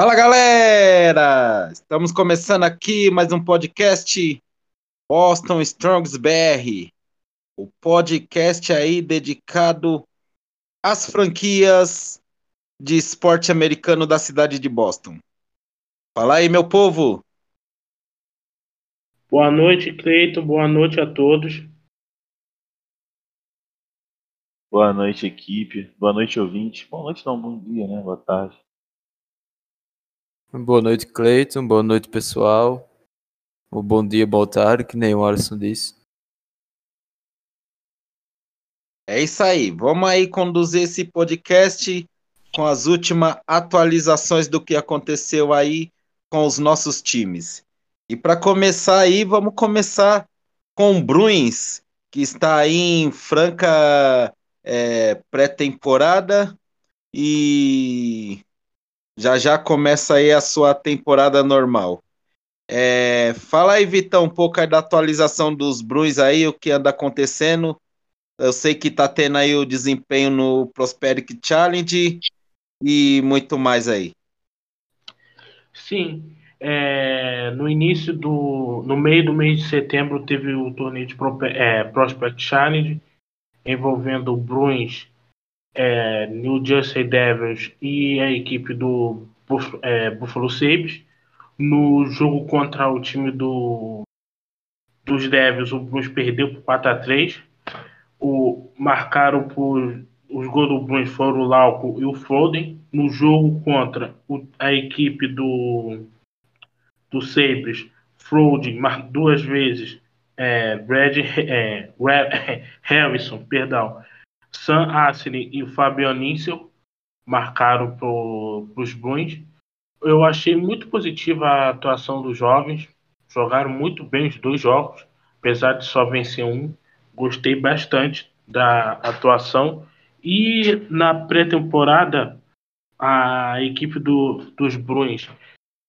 Fala galera! Estamos começando aqui mais um podcast Boston Strongs BR, o podcast aí dedicado às franquias de esporte americano da cidade de Boston. Fala aí, meu povo! Boa noite, Cleiton. Boa noite a todos. Boa noite, equipe. Boa noite, ouvinte. Boa noite, não, bom dia, né? Boa tarde. Boa noite, Cleiton. Boa noite, pessoal. O bom dia, boa tarde, que nem o Alisson disse. É isso aí. Vamos aí conduzir esse podcast com as últimas atualizações do que aconteceu aí com os nossos times. E para começar aí, vamos começar com o Bruins, que está aí em franca é, pré-temporada e já já começa aí a sua temporada normal. É, fala aí, Vitão, um pouco aí da atualização dos Bruins aí, o que anda acontecendo. Eu sei que tá tendo aí o desempenho no Prosperity Challenge e muito mais aí. Sim, é, no início do. No meio do mês de setembro teve o torneio de é, Prospect Challenge envolvendo Bruins é, New Jersey Devils e a equipe do é, Buffalo Sabres. No jogo contra o time do, dos Devils, o Bruins perdeu por 4 a 3 o, Marcaram por. Os gols do Bruins foram o Lauco e o Foden. No jogo contra o, a equipe do, do Sabres, Frode duas vezes, é, Brad é, Harrison, perdão, Sam Ashley e o Fabian Nissel marcaram para os Bruins. Eu achei muito positiva a atuação dos jovens. Jogaram muito bem os dois jogos, apesar de só vencer um. Gostei bastante da atuação. E na pré-temporada, a equipe do, dos Bruins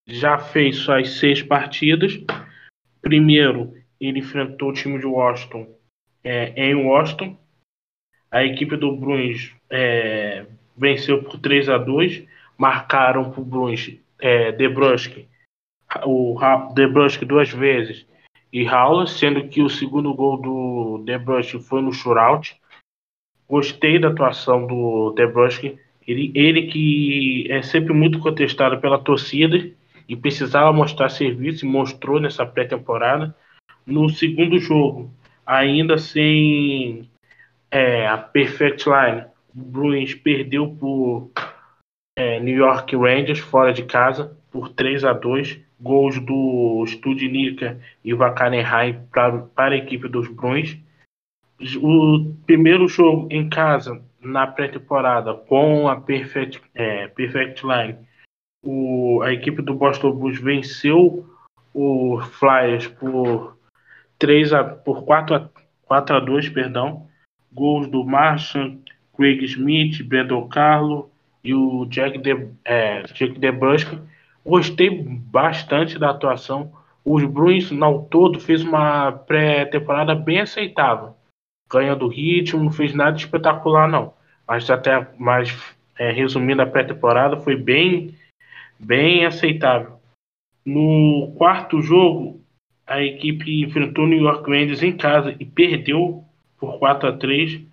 já fez suas seis partidas. Primeiro, ele enfrentou o time de Washington é, em Washington a equipe do Bruins é, venceu por 3 a 2 marcaram para o Bruins é, o Debrusk duas vezes e Raula, sendo que o segundo gol do Debrusk foi no shootout. Gostei da atuação do Debrusk, ele, ele que é sempre muito contestado pela torcida e precisava mostrar serviço e mostrou nessa pré-temporada. No segundo jogo, ainda sem é, a Perfect Line, Bruins perdeu por é, New York Rangers fora de casa por 3 a 2 gols do Studnicka e Vakarenheim para, para a equipe dos Bruins. O primeiro jogo em casa na pré-temporada com a Perfect, é, Perfect Line, o, a equipe do Boston Bruins venceu o Flyers por 3 a, por 4 a, 4 a 2, perdão gols do Marshall, Craig Smith, Brandon Carlo e o Jack De, é, Jack DeBrusque. Gostei bastante da atuação. Os Bruins, ao todo, fez uma pré-temporada bem aceitável. Ganhando ritmo, não fez nada espetacular, não. Mas até mais é, resumindo a pré-temporada, foi bem, bem aceitável. No quarto jogo, a equipe enfrentou o New York Rangers em casa e perdeu por 4 a 3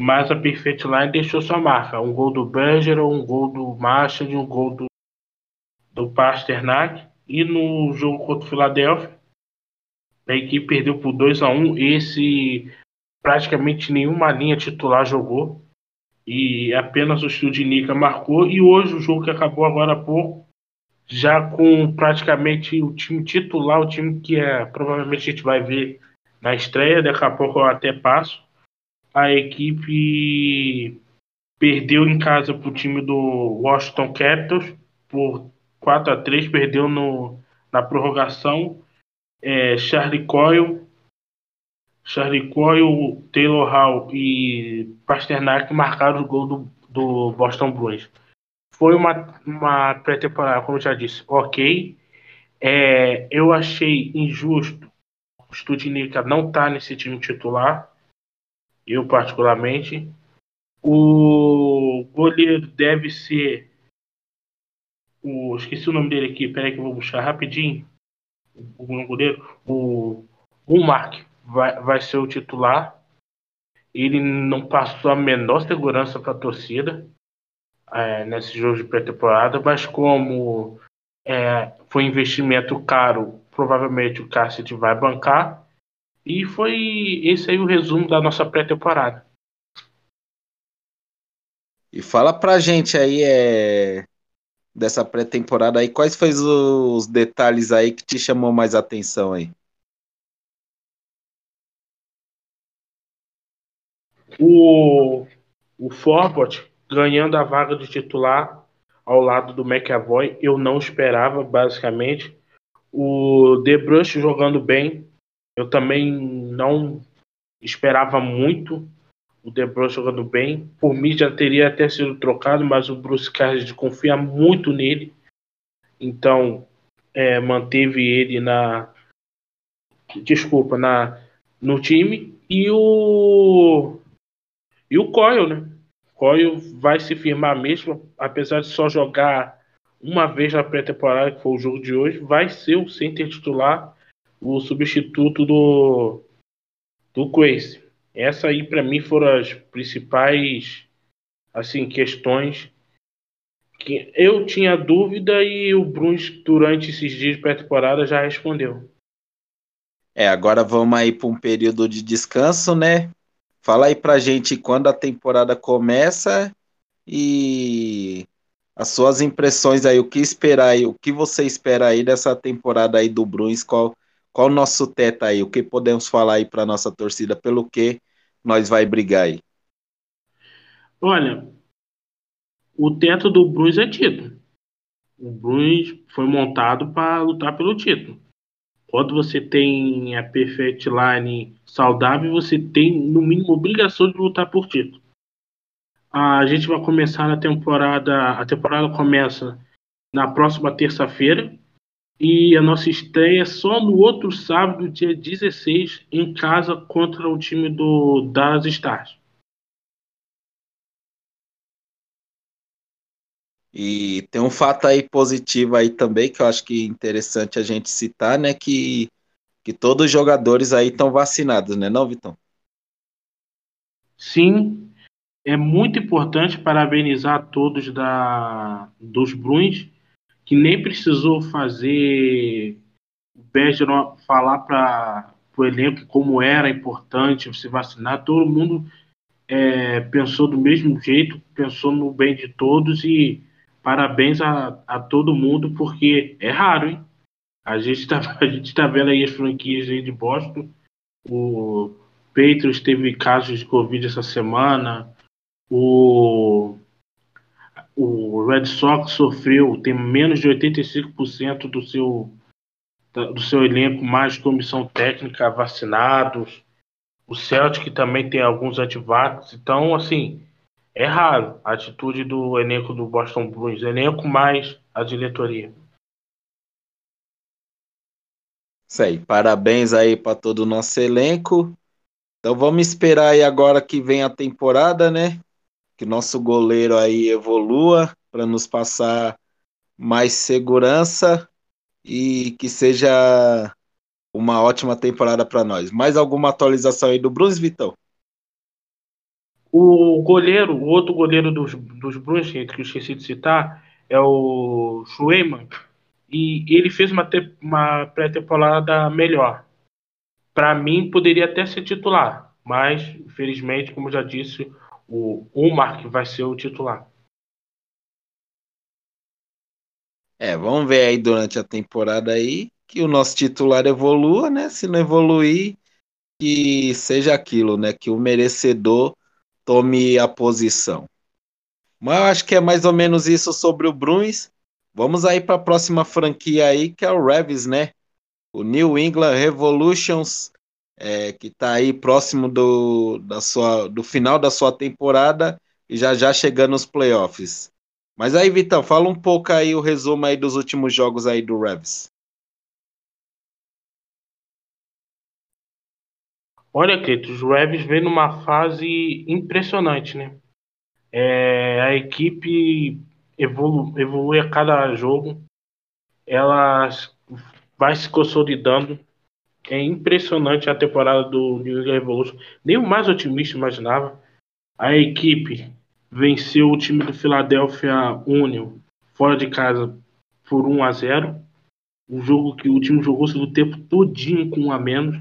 mas a Perfect Line deixou sua marca. Um gol do Bergeron, um gol do e um gol do, do Pasternak. E no jogo contra o Philadelphia, a equipe perdeu por 2 a 1 Esse praticamente nenhuma linha titular jogou. E apenas o Studnica marcou. E hoje o jogo que acabou agora há pouco, já com praticamente o time titular, o time que é, provavelmente a gente vai ver na estreia, daqui a pouco eu até passo. A equipe perdeu em casa para o time do Washington Capitals por 4 a 3 perdeu no, na prorrogação. É, Charlie Coyle, Charlie Coyle, Taylor Hall e Pasternak marcaram o gol do, do Boston Bruins. Foi uma, uma pré-temporada, como eu já disse, ok. É, eu achei injusto o Studnicka não está nesse time titular, eu particularmente. O goleiro deve ser o, esqueci o nome dele aqui, peraí que eu vou buscar rapidinho. O, o goleiro, o, o Mark vai, vai ser o titular. Ele não passou a menor segurança para a torcida é, nesse jogo de pré-temporada, mas como é, foi investimento caro, provavelmente o Cassidy vai bancar. E foi esse aí o resumo da nossa pré-temporada. E fala pra gente aí é, dessa pré-temporada aí, quais foram os detalhes aí que te chamou mais atenção aí? O, o Forbot ganhando a vaga de titular ao lado do McAvoy, eu não esperava, basicamente. O De Brush jogando bem, eu também não esperava muito o De Bruyne jogando bem. Por mim já teria até sido trocado, mas o Bruce Cassidy confia muito nele. Então é, manteve ele na. Desculpa, na, no time. E o. E o Coyle, né? Coyle vai se firmar mesmo, apesar de só jogar uma vez na pré-temporada, que foi o jogo de hoje, vai ser o center titular, o substituto do, do Quace. Essa aí para mim foram as principais assim questões que eu tinha dúvida e o Bruns durante esses dias pré-temporada já respondeu. É, agora vamos aí para um período de descanso, né? Fala aí pra gente quando a temporada começa e as suas impressões aí, o que esperar aí, o que você espera aí dessa temporada aí do Bruins, qual qual o nosso teto aí? O que podemos falar aí para nossa torcida? Pelo que nós vai brigar aí? Olha, o teto do Bruins é título. O Bruins foi montado para lutar pelo título. Quando você tem a perfect line saudável, você tem no mínimo obrigação de lutar por título. A gente vai começar na temporada. A temporada começa na próxima terça-feira e a nossa estreia só no outro sábado, dia 16, em casa contra o time do Dallas Stars. E tem um fato aí positivo aí também que eu acho que é interessante a gente citar, né? Que, que todos os jogadores aí estão vacinados, né, não, Vitão? Sim, é muito importante parabenizar todos da, dos Bruins que nem precisou fazer o Bergeron falar para o elenco como era importante se vacinar. Todo mundo é, pensou do mesmo jeito, pensou no bem de todos e parabéns a, a todo mundo, porque é raro, hein? A gente está tá vendo aí as franquias aí de Boston. O Patriots teve casos de Covid essa semana. O o Red Sox sofreu, tem menos de 85% do seu, do seu elenco mais comissão técnica vacinados. O Celtic também tem alguns antivax. Então, assim, é raro a atitude do elenco do Boston Bruins. Elenco mais a diretoria. Isso aí. Parabéns aí para todo o nosso elenco. Então vamos esperar aí agora que vem a temporada, né? Que nosso goleiro aí evolua para nos passar mais segurança e que seja uma ótima temporada para nós. Mais alguma atualização aí do Bruns, Vitão? O goleiro, o outro goleiro dos, dos Bruins, que eu esqueci de citar, é o Schweiman, e ele fez uma, uma pré-temporada melhor. Para mim, poderia até ser titular, mas, infelizmente, como já disse, o Umar que vai ser o titular. É, vamos ver aí durante a temporada aí que o nosso titular evolua, né? Se não evoluir, que seja aquilo, né? Que o merecedor tome a posição. Mas eu acho que é mais ou menos isso sobre o Bruins. Vamos aí para a próxima franquia aí, que é o Revs, né? O New England Revolutions é, que está aí próximo do, da sua, do final da sua temporada e já já chegando nos playoffs. Mas aí, Vitão, fala um pouco aí o resumo aí dos últimos jogos aí do Revs. Olha, Cleito, os Revs vem numa fase impressionante, né? É, a equipe evolu evolui a cada jogo. Ela vai se consolidando. É impressionante a temporada do New England Revolution. Nem o mais otimista imaginava. A equipe venceu o time do Philadelphia Union fora de casa por 1 a 0. Um jogo que o time jogou o tempo todinho com um a menos.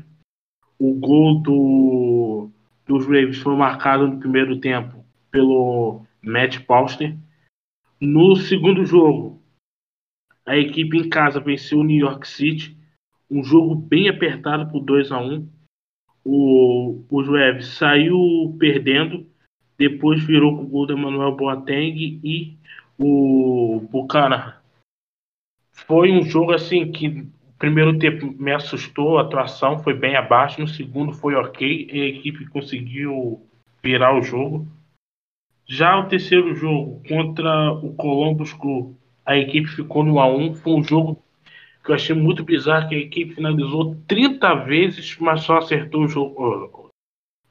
O gol do, dos Ravens foi marcado no primeiro tempo pelo Matt Pauster. No segundo jogo, a equipe em casa venceu o New York City. Um jogo bem apertado por 2 a 1 o, Os Ravens saiu perdendo, depois virou com o gol do Emmanuel Boateng e o Buchanan. Foi um jogo assim que o primeiro tempo me assustou, a atuação foi bem abaixo, no segundo foi ok, a equipe conseguiu virar o jogo. Já o terceiro jogo contra o Columbus Crew, a equipe ficou no A1, foi um jogo que eu achei muito bizarro, que a equipe finalizou 30 vezes, mas só acertou o jogo.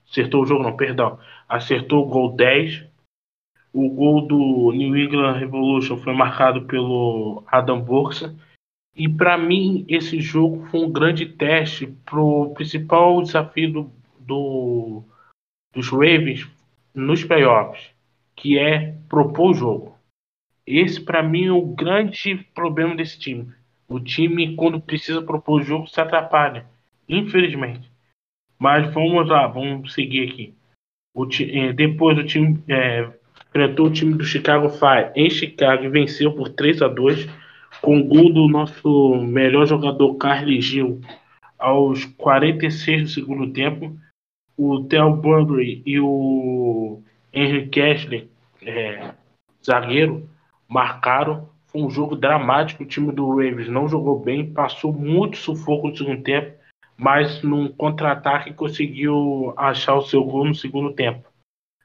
Acertou o jogo, não, perdão. Acertou o gol 10 o gol do New England Revolution foi marcado pelo Adam Bursa. E para mim, esse jogo foi um grande teste para o principal desafio do, do, dos Ravens nos playoffs, que é propor o jogo. Esse, para mim, é o grande problema desse time. O time, quando precisa propor o jogo, se atrapalha. Infelizmente. Mas vamos lá, vamos seguir aqui. O, eh, depois o time é, enfrentou o time do Chicago Fire em Chicago e venceu por 3 a 2 com gol do nosso melhor jogador Carly Gil aos 46 do segundo tempo. O Theo Burberry e o Henry Kessler, é, zagueiro, marcaram. Um jogo dramático. O time do Ravens não jogou bem, passou muito sufoco no segundo tempo, mas num contra-ataque conseguiu achar o seu gol no segundo tempo,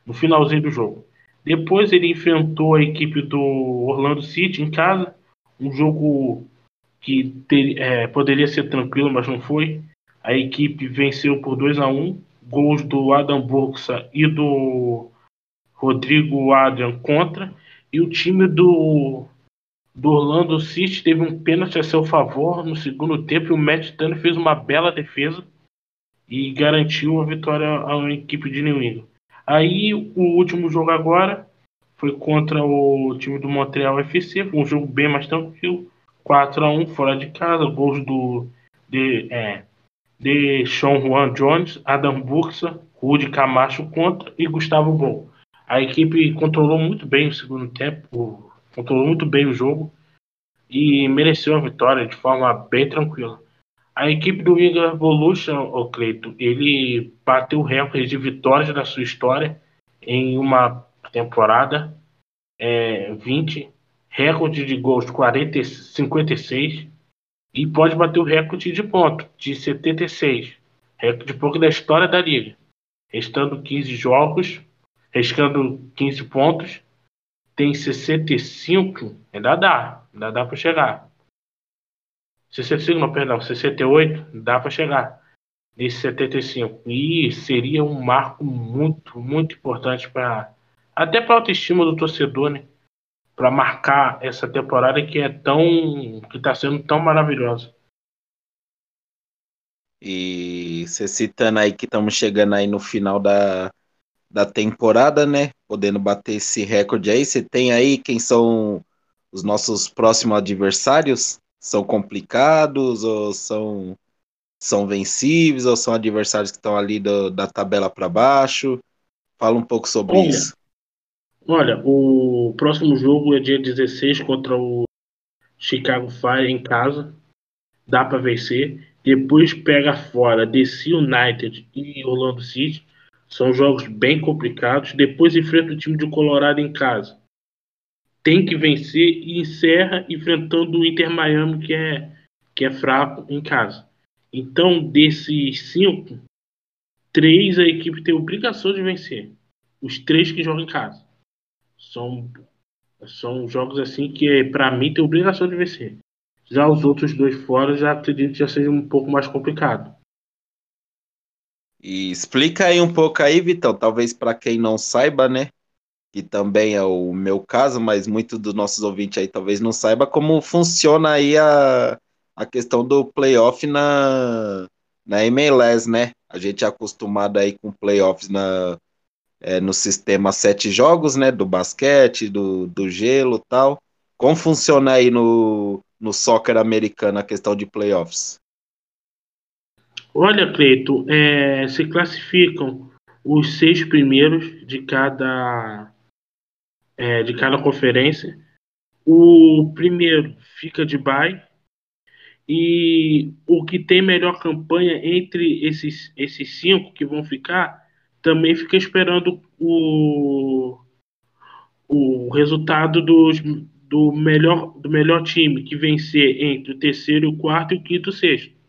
no finalzinho do jogo. Depois ele enfrentou a equipe do Orlando City em casa, um jogo que ter, é, poderia ser tranquilo, mas não foi. A equipe venceu por 2 a 1 gols do Adam Burksa e do Rodrigo Adrian contra. E o time do, do Orlando City teve um pênalti a seu favor no segundo tempo e o Matt Turner fez uma bela defesa e garantiu a vitória à equipe de New England. Aí o último jogo agora foi contra o time do Montreal FC, foi um jogo bem mais tranquilo, 4 a 1 fora de casa, gols do de, é, de Sean Juan Jones, Adam Buxa, Rudy Camacho contra e Gustavo Bol. A equipe controlou muito bem o segundo tempo, controlou muito bem o jogo e mereceu a vitória de forma bem tranquila. A equipe do Eagle Evolution, o Cleito, ele bateu o recorde de vitórias da sua história em uma temporada, é, 20, recorde de gols 40, 56 e pode bater o recorde de ponto de 76, recorde pouco da história da liga, restando 15 jogos, restando 15 pontos, tem 65, ainda dá, ainda dá para chegar. 65, não, perdão, 68, dá para chegar nesse 75. E seria um marco muito, muito importante para até para a autoestima do torcedor, né? Para marcar essa temporada que é tão que está sendo tão maravilhosa. E você citando aí que estamos chegando aí no final da, da temporada, né? Podendo bater esse recorde aí, você tem aí quem são os nossos próximos adversários? são complicados ou são, são vencíveis ou são adversários que estão ali do, da tabela para baixo? Fala um pouco sobre olha, isso. Olha, o próximo jogo é dia 16 contra o Chicago Fire em casa. Dá para vencer. Depois pega fora DC United e Orlando City. São jogos bem complicados. Depois enfrenta o time de Colorado em casa tem que vencer e encerra enfrentando o Inter Miami, que é, que é fraco em casa. Então, desses cinco, três a equipe tem obrigação de vencer. Os três que jogam em casa. São, são jogos assim que, para mim, tem obrigação de vencer. Já os outros dois fora, já acredito que já seja um pouco mais complicado. E explica aí um pouco aí, Vitão, talvez para quem não saiba, né? que também é o meu caso, mas muitos dos nossos ouvintes aí talvez não saiba como funciona aí a, a questão do playoff na, na MLS, né? A gente é acostumado aí com playoffs na, é, no sistema sete jogos, né? Do basquete, do, do gelo tal. Como funciona aí no, no soccer americano a questão de playoffs? Olha, Cleito, é, se classificam os seis primeiros de cada é, de cada conferência. O primeiro fica de bye e o que tem melhor campanha entre esses, esses cinco que vão ficar também fica esperando o, o resultado dos, do, melhor, do melhor time que vencer entre o terceiro, o quarto e o quinto o sexto.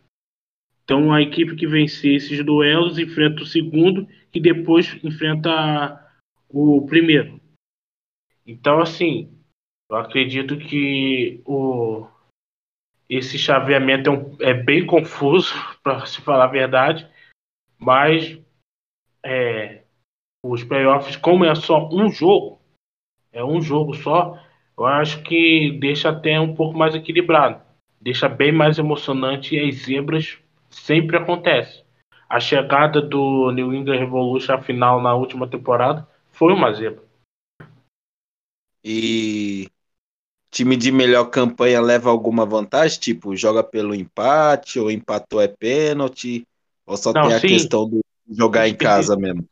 Então a equipe que vencer esses duelos enfrenta o segundo e depois enfrenta o primeiro. Então, assim, eu acredito que o, esse chaveamento é, um, é bem confuso, para se falar a verdade, mas é, os playoffs, como é só um jogo, é um jogo só, eu acho que deixa até um pouco mais equilibrado, deixa bem mais emocionante as zebras sempre acontecem. A chegada do New England Revolution à final na última temporada foi uma zebra. E time de melhor campanha leva alguma vantagem? Tipo, joga pelo empate, ou empatou é pênalti, ou só Não, tem a sim. questão de jogar em casa mesmo?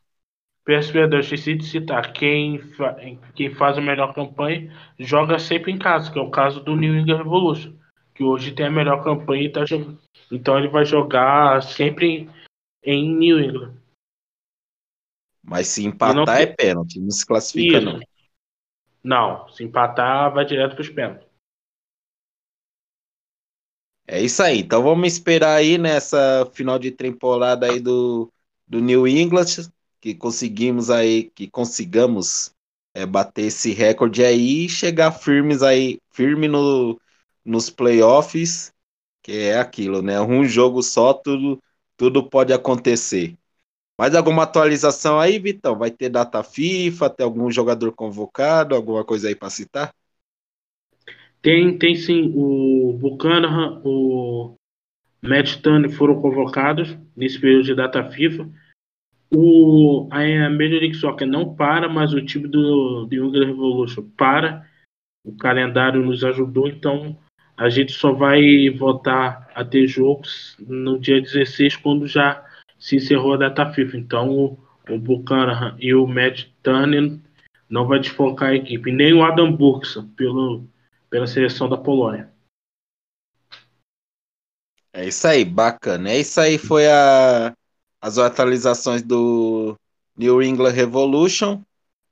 Peço perdão, esqueci de citar. Quem, fa quem faz a melhor campanha joga sempre em casa, que é o caso do New England Revolution, que hoje tem a melhor campanha e tá jogando. Então ele vai jogar sempre em New England. Mas se empatar não... é pênalti, não se classifica Isso. não. Não, se empatar, vai direto para os pênaltis. É isso aí. Então vamos esperar aí nessa final de temporada aí do, do New England que conseguimos aí, que consigamos é, bater esse recorde aí e chegar firmes aí, firme no, nos playoffs, que é aquilo, né? Um jogo só, tudo, tudo pode acontecer. Mais alguma atualização aí, Vitão? Vai ter data FIFA? Tem algum jogador convocado? Alguma coisa aí para citar? Tem, tem sim. O Buchanan, o Matt Tunney foram convocados nesse período de data FIFA. O, a Major League Soccer não para, mas o time do Young Revolution para. O calendário nos ajudou, então a gente só vai voltar a ter jogos no dia 16, quando já se encerrou a data FIFA. Então o, o Buchanan e o Matt Turner não vai desfocar a equipe, nem o Adam Burksa pelo, pela seleção da Polônia. É isso aí, bacana. É isso aí, foi a, as atualizações do New England Revolution.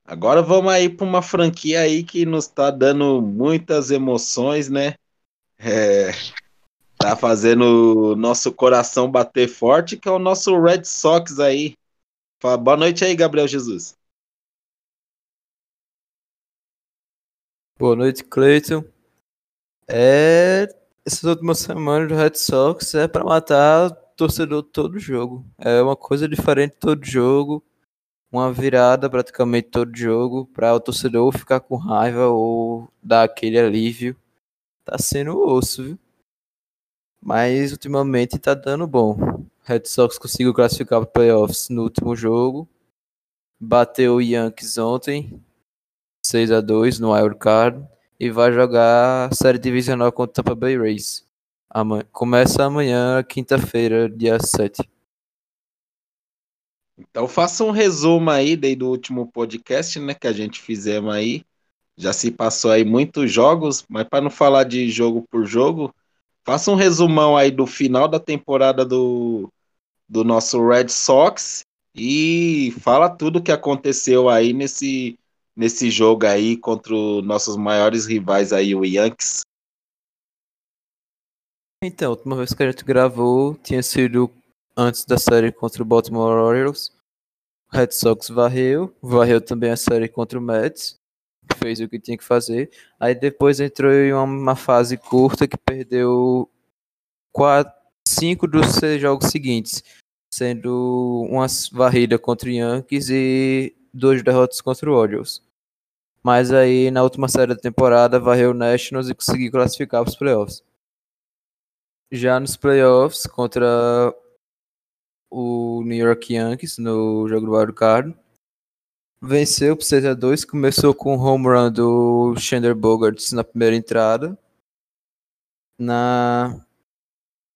Agora vamos aí para uma franquia aí que nos está dando muitas emoções, né? É, tá fazendo o nosso coração bater forte, que é o nosso Red Sox aí. Fala, boa noite aí, Gabriel Jesus. Boa noite, Cleiton. É, essas últimas semanas do Red Sox é para matar torcedor todo jogo. É uma coisa diferente todo jogo, uma virada praticamente todo jogo para o torcedor ficar com raiva ou dar aquele alívio. Tá sendo osso, viu? Mas ultimamente tá dando bom. Red Sox conseguiu classificar para playoffs no último jogo. Bateu o Yankees ontem, 6 a 2 no Wild Card e vai jogar série divisional contra o Tampa Bay Rays. Amanhã, começa amanhã, quinta-feira, dia 7. Então faça um resumo aí do último podcast, né, que a gente fizemos aí. Já se passou aí muitos jogos, mas para não falar de jogo por jogo, Faça um resumão aí do final da temporada do, do nosso Red Sox e fala tudo que aconteceu aí nesse, nesse jogo aí contra os nossos maiores rivais aí, o Yankees. Então, a última vez que a gente gravou tinha sido antes da série contra o Baltimore Orioles. O Red Sox varreu, varreu também a série contra o Mets fez o que tinha que fazer. Aí depois entrou em uma fase curta que perdeu quatro, cinco dos seis jogos seguintes, sendo uma varrida contra o Yankees e duas derrotas contra o Orioles. Mas aí na última série da temporada varreu o Nationals e conseguiu classificar para os playoffs. Já nos playoffs contra o New York Yankees no jogo do Wild Card, venceu por 6 a 2 começou com o home run do Xander Bogaerts na primeira entrada. Na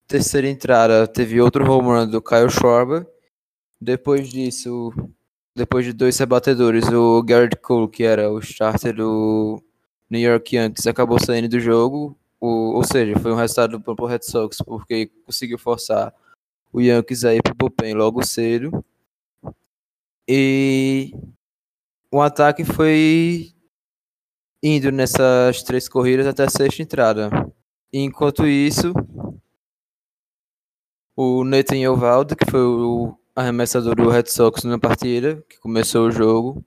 terceira entrada teve outro home run do Kyle Schwarber. Depois disso, depois de dois rebatedores, o Garrett Cole, que era o starter do New York Yankees, acabou saindo do jogo. O, ou seja, foi um resultado para o Red Sox, porque conseguiu forçar o Yankees aí para o bullpen logo cedo. E o ataque foi indo nessas três corridas até a sexta entrada. Enquanto isso, o Nathan Eovaldo, que foi o arremessador do Red Sox na partida, que começou o jogo,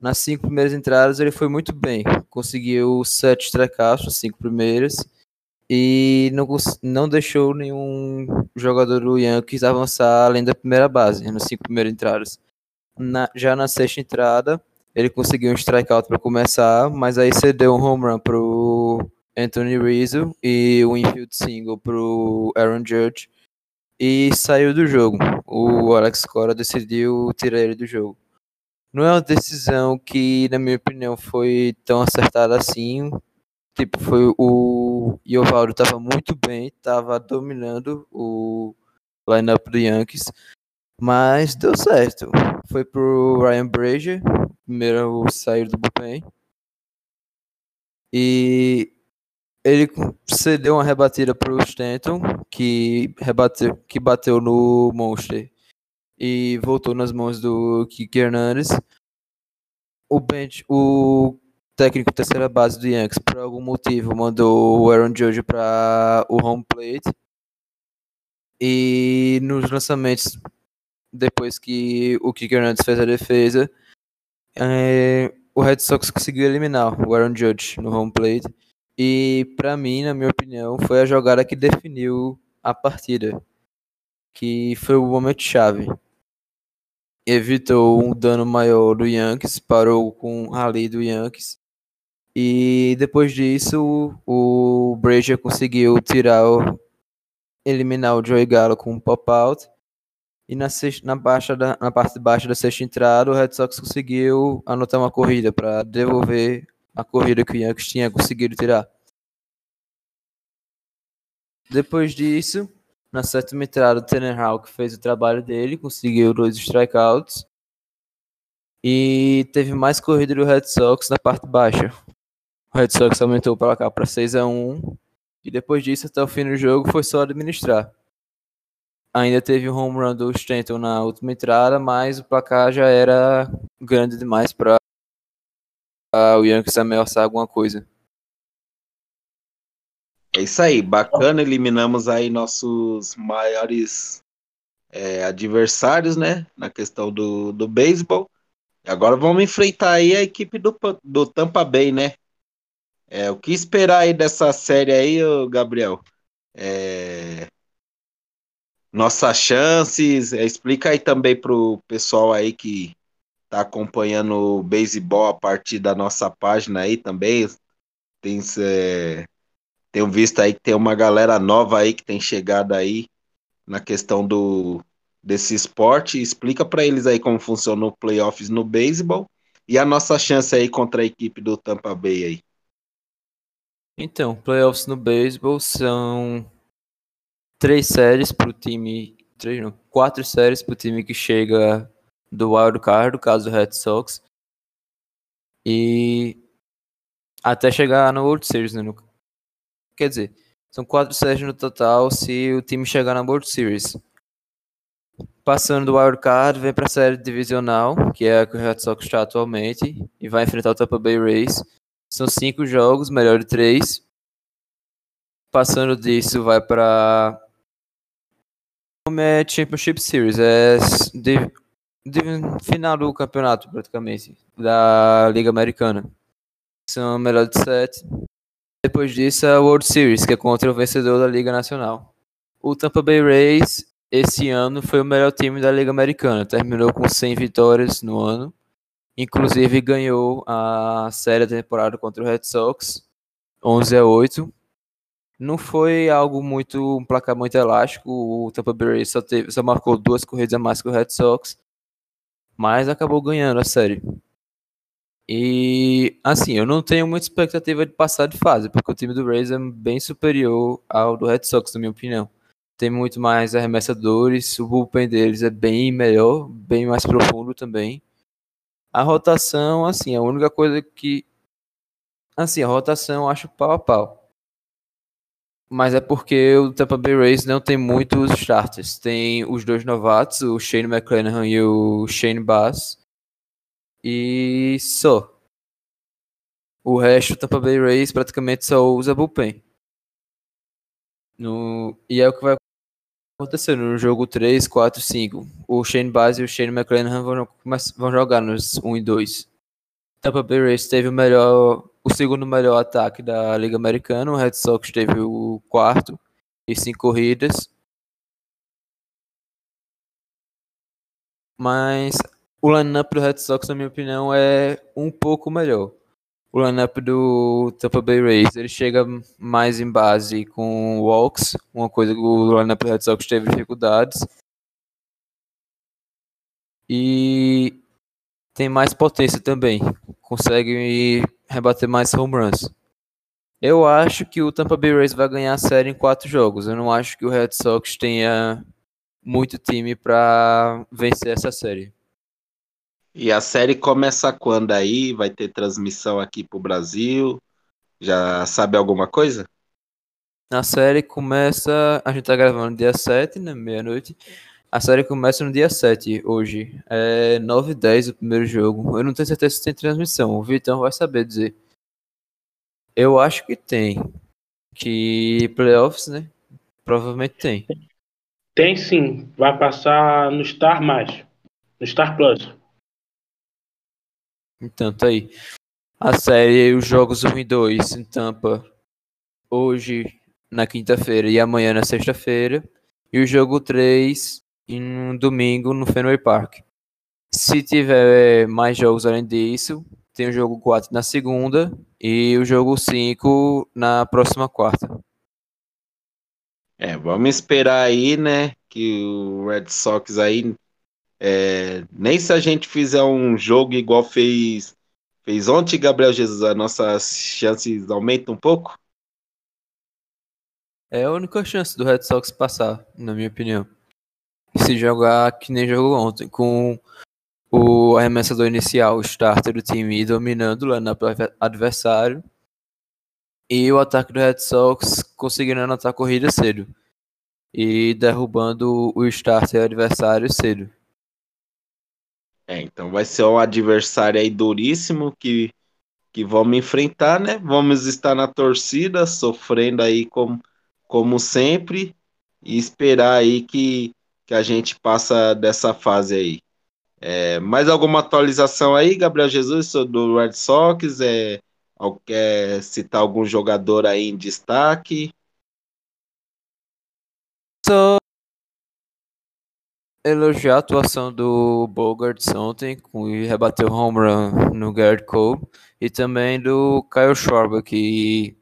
nas cinco primeiras entradas ele foi muito bem. Conseguiu sete strikeouts, as cinco primeiras, e não, não deixou nenhum jogador do Yankees avançar além da primeira base, nas cinco primeiras entradas. Na, já na sexta entrada, ele conseguiu um strikeout para começar, mas aí cedeu um home run pro Anthony Rizzo e um infield single pro Aaron Judge e saiu do jogo. O Alex Cora decidiu tirar ele do jogo. Não é uma decisão que, na minha opinião, foi tão acertada assim. Tipo, foi o Iovaldo estava muito bem, estava dominando o lineup do Yankees, mas deu certo. Foi pro Ryan Brazier, primeiro sair do bullpen. E ele cedeu uma rebatida para o Stanton, que, rebateu, que bateu no Monster e voltou nas mãos do Kiki Hernandez. O bench, o técnico terceira base do Yankees, por algum motivo, mandou o Aaron Judge para o home plate. E nos lançamentos, depois que o Kiki Hernandez fez a defesa, é, o Red Sox conseguiu eliminar o Aaron Judge no home plate. E para mim, na minha opinião, foi a jogada que definiu a partida, que foi o momento chave. Evitou um dano maior do Yankees, parou com o rally do Yankees. E depois disso, o Brazier conseguiu tirar eliminar o Joey Gallo com um pop-out. E na, sexta, na, baixa da, na parte de baixo da sexta entrada, o Red Sox conseguiu anotar uma corrida para devolver a corrida que o Yankees tinha conseguido tirar. Depois disso, na sétima entrada, o Tanner Hawk fez o trabalho dele, conseguiu dois strikeouts. E teve mais corrida do Red Sox na parte baixa. O Red Sox aumentou para cá para 6 a 1 e depois disso, até o fim do jogo, foi só administrar. Ainda teve um home run do Stanton na última entrada, mas o placar já era grande demais para o Yankees ameaçar alguma coisa. É isso aí, bacana, eliminamos aí nossos maiores é, adversários, né, na questão do, do beisebol. Agora vamos enfrentar aí a equipe do, do Tampa Bay, né? É, o que esperar aí dessa série aí, Gabriel? É, nossas chances, é, explica aí também pro pessoal aí que tá acompanhando o beisebol a partir da nossa página aí também. Tem, é, tenho visto aí que tem uma galera nova aí que tem chegado aí na questão do desse esporte. Explica para eles aí como funciona o playoffs no beisebol e a nossa chance aí contra a equipe do Tampa Bay aí. Então, playoffs no beisebol são três séries para o time, três não, quatro séries para o time que chega do wild card, no caso do Red Sox, e até chegar no World Series, né? No, Quer dizer, são quatro séries no total se o time chegar na World Series. Passando do Wild Card, vem para a série divisional, que é a que o Red Sox está atualmente, e vai enfrentar o Tampa Bay Rays. São cinco jogos, melhor de três. Passando disso, vai para é Championship Series, é de, de, final do campeonato praticamente da Liga Americana. São melhor de sete. Depois disso, a World Series, que é contra o vencedor da Liga Nacional. O Tampa Bay Rays, esse ano, foi o melhor time da Liga Americana. Terminou com 100 vitórias no ano Inclusive ganhou a série da temporada contra o Red Sox, 11 a 8. Não foi algo muito, um placar muito elástico. O Tampa Bay Rays só, teve, só marcou duas corridas a mais que o Red Sox, mas acabou ganhando a série. E assim, eu não tenho muita expectativa de passar de fase, porque o time do Rays é bem superior ao do Red Sox, na minha opinião. Tem muito mais arremessadores, o bullpen deles é bem melhor, bem mais profundo também. A rotação, assim, a única coisa que. Assim, a rotação eu acho pau a pau. Mas é porque o Tampa Bay Rays não tem muitos starters. Tem os dois novatos, o Shane McClanahan e o Shane Bass. E só. O resto, o Tampa Bay Rays praticamente só usa bullpen. No... E é o que vai acontecer no jogo 3, 4, 5. O Shane Bass e o Shane McClanahan vão, vão jogar nos 1 e 2. Tampa Bay Rays teve o melhor, o segundo melhor ataque da Liga Americana. O Red Sox teve o quarto e cinco corridas. Mas o lineup do Red Sox, na minha opinião, é um pouco melhor o lineup do Tampa Bay Rays ele chega mais em base com walks, uma coisa que o lineup do Red Sox teve dificuldades. E tem mais potência também, consegue rebater mais home runs. Eu acho que o Tampa Bay Rays vai ganhar a série em quatro jogos. Eu não acho que o Red Sox tenha muito time para vencer essa série. E a série começa quando aí? Vai ter transmissão aqui pro Brasil? Já sabe alguma coisa? A série começa. A gente tá gravando dia 7, né? Meia-noite. A série começa no dia 7, hoje. É 9 e 10 o primeiro jogo. Eu não tenho certeza se tem transmissão. O Vitão vai saber dizer. Eu acho que tem. Que playoffs, né? Provavelmente tem. Tem sim. Vai passar no Star Mais. No Star Plus. Então, tá aí. A série, os jogos 1 e 2 em Tampa, hoje na quinta-feira e amanhã na sexta-feira. E o jogo 3 em domingo no Fenway Park. Se tiver mais jogos além disso, tem o jogo 4 na segunda e o jogo 5 na próxima quarta. É, vamos esperar aí, né, que o Red Sox aí é, nem se a gente fizer um jogo igual fez, fez ontem, Gabriel Jesus, as nossas chances aumentam um pouco? É a única chance do Red Sox passar, na minha opinião. Se jogar que nem jogou ontem, com o arremessador inicial, o starter do time, dominando lá no adversário, e o ataque do Red Sox conseguindo anotar a corrida cedo e derrubando o starter adversário cedo. É, então vai ser um adversário aí duríssimo que, que vamos enfrentar, né? Vamos estar na torcida, sofrendo aí como, como sempre, e esperar aí que, que a gente passa dessa fase aí. É, mais alguma atualização aí, Gabriel Jesus, do Red Sox? É, quer citar algum jogador aí em destaque? Só elogiar a atuação do Bogarts ontem, com rebateu home run no Garrett Cole, e também do Kyle Schwarber, que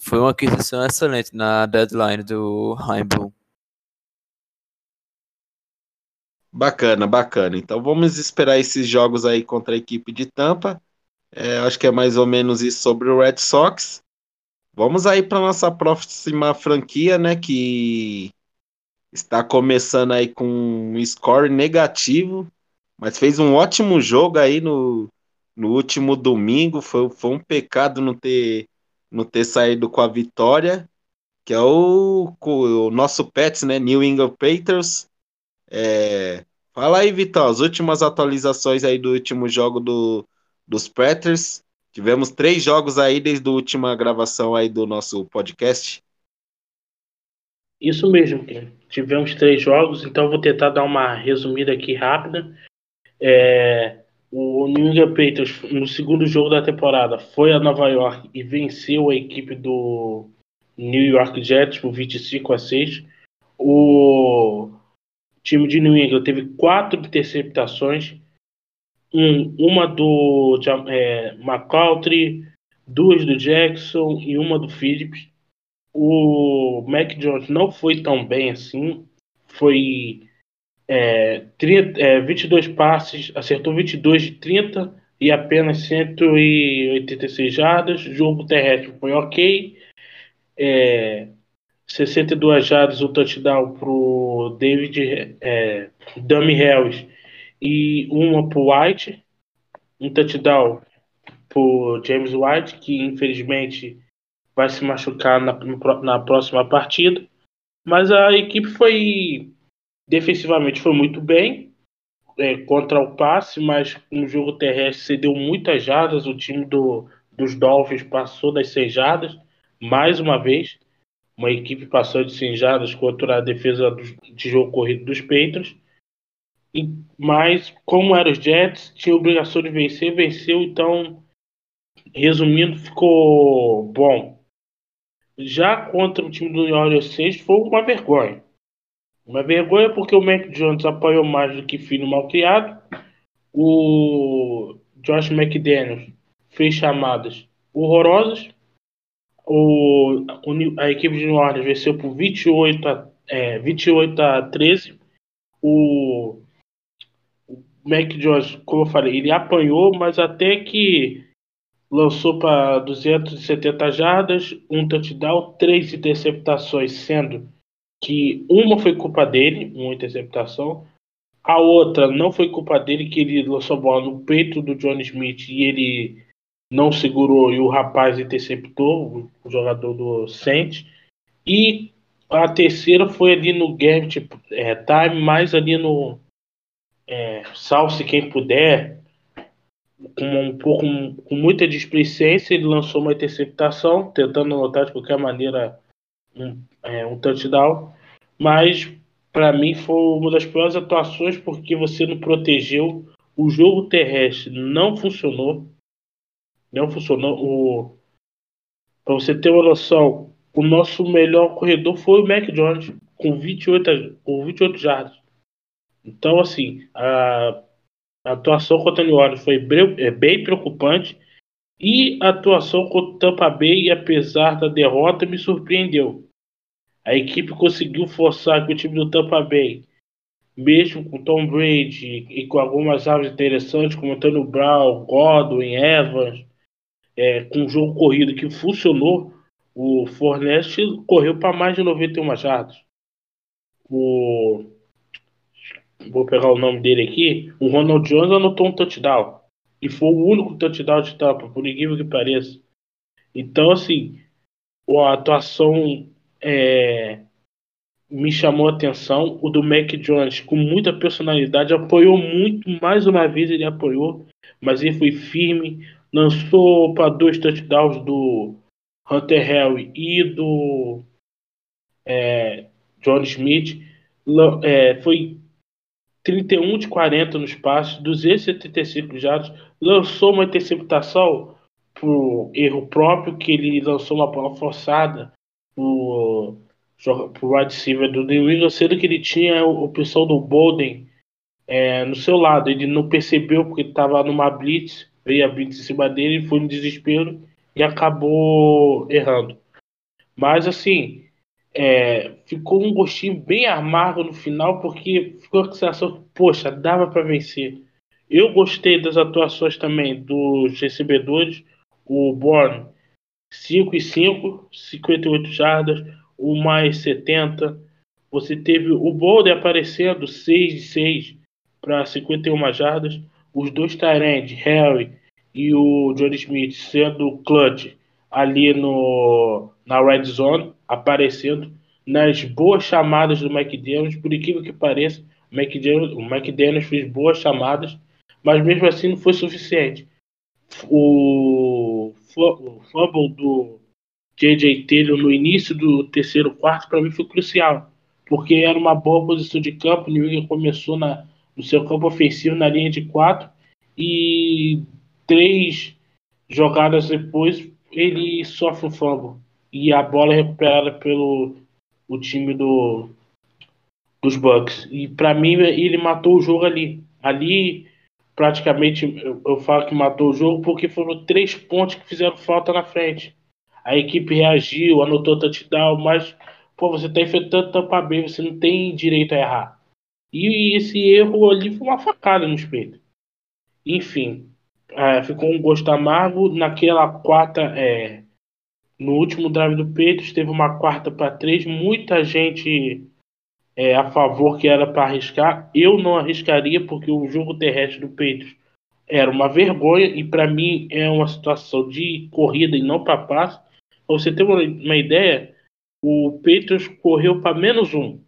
foi uma aquisição excelente na deadline do Heimbull. Bacana, bacana. Então vamos esperar esses jogos aí contra a equipe de Tampa. É, acho que é mais ou menos isso sobre o Red Sox. Vamos aí para nossa próxima franquia, né? Que está começando aí com um score negativo, mas fez um ótimo jogo aí no, no último domingo. Foi, foi um pecado não ter, não ter saído com a vitória, que é o, o nosso Pets, né? New England Patriots. É, fala aí, Vitão, as últimas atualizações aí do último jogo do, dos Patriots. Tivemos três jogos aí desde a última gravação aí do nosso podcast. Isso mesmo, tivemos três jogos, então vou tentar dar uma resumida aqui rápida. É, o New England Patriots, no segundo jogo da temporada, foi a Nova York e venceu a equipe do New York Jets por 25 a 6. O time de New England teve quatro interceptações um, uma do é, McCaultry, duas do Jackson e uma do Phillips. O Mac Jones não foi tão bem assim. Foi é, 30, é, 22 passes, acertou 22 de 30 e apenas 186 jardas. Jogo terrestre foi ok. É, 62 jardas, o touchdown pro David é, Dummy Harris e uma pro White. Um touchdown pro James White, que infelizmente vai se machucar na, na próxima partida. Mas a equipe foi defensivamente foi muito bem é, contra o passe, mas no jogo terrestre cedeu muitas jardas. O time do, dos Dolphins passou das 100 jardas mais uma vez uma equipe passou de 100 jardas contra a defesa de jogo corrido dos Patriots. E, mas, como eram os Jets, tinha obrigação de vencer, venceu, então, resumindo, ficou bom. Já contra o time do New Orleans Saints foi uma vergonha. Uma vergonha porque o Mac Jones apoiou mais do que filho mal criado. O Josh McDaniels fez chamadas horrorosas o, a equipe de New Orleans venceu por 28 a, é, 28 a 13. O, o Mac Jones, como eu falei, ele apanhou, mas até que lançou para 270 jardas, um touchdown, três interceptações, sendo que uma foi culpa dele, uma interceptação, a outra não foi culpa dele, que ele lançou a bola no peito do John Smith e ele não segurou e o rapaz interceptou, o jogador do Saints. E a terceira foi ali no Garbage é, Time, mais ali no é, Salse quem puder, com um pouco com muita displicência, ele lançou uma interceptação, tentando anotar de qualquer maneira um, é, um touchdown. Mas para mim foi uma das piores atuações porque você não protegeu, o jogo terrestre não funcionou não funcionou. O... Para você ter uma noção, o nosso melhor corredor foi o Mac Jones, com 28, com 28 jardas. Então, assim, a, a atuação contra New Orleans foi bem, é, bem preocupante. E a atuação contra Tampa Bay, apesar da derrota, me surpreendeu. A equipe conseguiu forçar que o time do Tampa Bay, mesmo com Tom Brady e com algumas aves interessantes, como Antônio Brown, Godwin, Evans, é, com um jogo corrido que funcionou, o Fornest correu para mais de 91 jardas. O vou pegar o nome dele aqui, o Ronald Jones anotou um touchdown. E foi o único touchdown de tampa, por incrível que pareça. Então, assim, a atuação é, me chamou a atenção. O do Mac Jones, com muita personalidade, apoiou muito, mais uma vez ele apoiou, mas ele foi firme, lançou para dois touchdowns do Hunter Harry e do é, John Smith. É, foi 31 de 40 nos passos, 275 jardas. Lançou uma interceptação por erro próprio, que ele lançou uma bola forçada pro, pro wide receiver do New England, sendo que ele tinha o pessoal do Bolden é, no seu lado. Ele não percebeu porque estava numa blitz veio a blitz em cima dele, foi no desespero e acabou errando. Mas assim, é, ficou um gostinho bem amargo no final, porque ficou a sensação que, poxa, dava para vencer. Eu gostei das atuações também dos recebedores, o Born 5 e 5, 58 jardas, o mais 70. Você teve o Boulder aparecendo 6 e 6 para 51 jardas. Os dois Tyrande, Harry e o Johnny Smith sendo clutch ali no, na red zone, aparecendo nas boas chamadas do McDaniels, por incrível que pareça, o McDaniels, o McDaniels fez boas chamadas, mas mesmo assim não foi suficiente. O, o fumble do J.J. Taylor no início do terceiro quarto para mim foi crucial, porque era uma boa posição de campo, o New England começou na, no seu campo ofensivo na linha de quatro e três jogadas depois, ele sofre um fumble. E a bola é recuperada pelo o time do, dos Bucks. E para mim, ele matou o jogo ali. Ali, praticamente eu, eu falo que matou o jogo porque foram três pontos que fizeram falta na frente. A equipe reagiu, anotou touchdown, mas pô, você está enfrentando Tampa Bay, você não tem direito a errar. E esse erro ali foi uma facada no espelho. Enfim, é, ficou um gosto amargo. Naquela quarta, é, no último drive do Peitos, teve uma quarta para três. Muita gente é, a favor que era para arriscar. Eu não arriscaria, porque o jogo terrestre do Peitos era uma vergonha. E para mim é uma situação de corrida e não para passe. Pra você ter uma, uma ideia, o Patriots correu para menos um.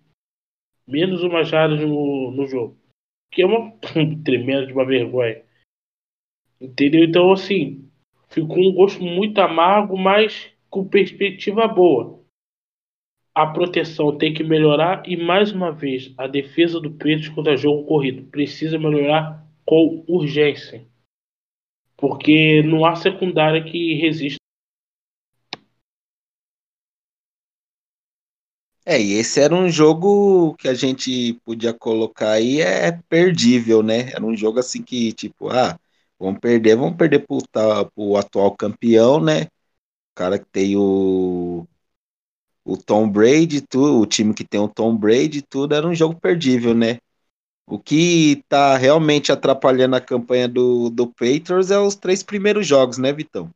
Menos uma jarda no, no jogo. Que é uma tremenda de uma vergonha. Entendeu? Então, assim, ficou um gosto muito amargo, mas com perspectiva boa. A proteção tem que melhorar e, mais uma vez, a defesa do Patriots contra jogo corrido precisa melhorar com urgência. Porque não há secundária que resista É, e esse era um jogo que a gente podia colocar aí, é perdível, né? Era um jogo assim que, tipo, ah, vamos perder, vamos perder pro, tá, pro atual campeão, né? O cara que tem o, o Tom Brady, tudo, o time que tem o Tom Brady, tudo, era um jogo perdível, né? O que tá realmente atrapalhando a campanha do, do Patriots é os três primeiros jogos, né, Vitão?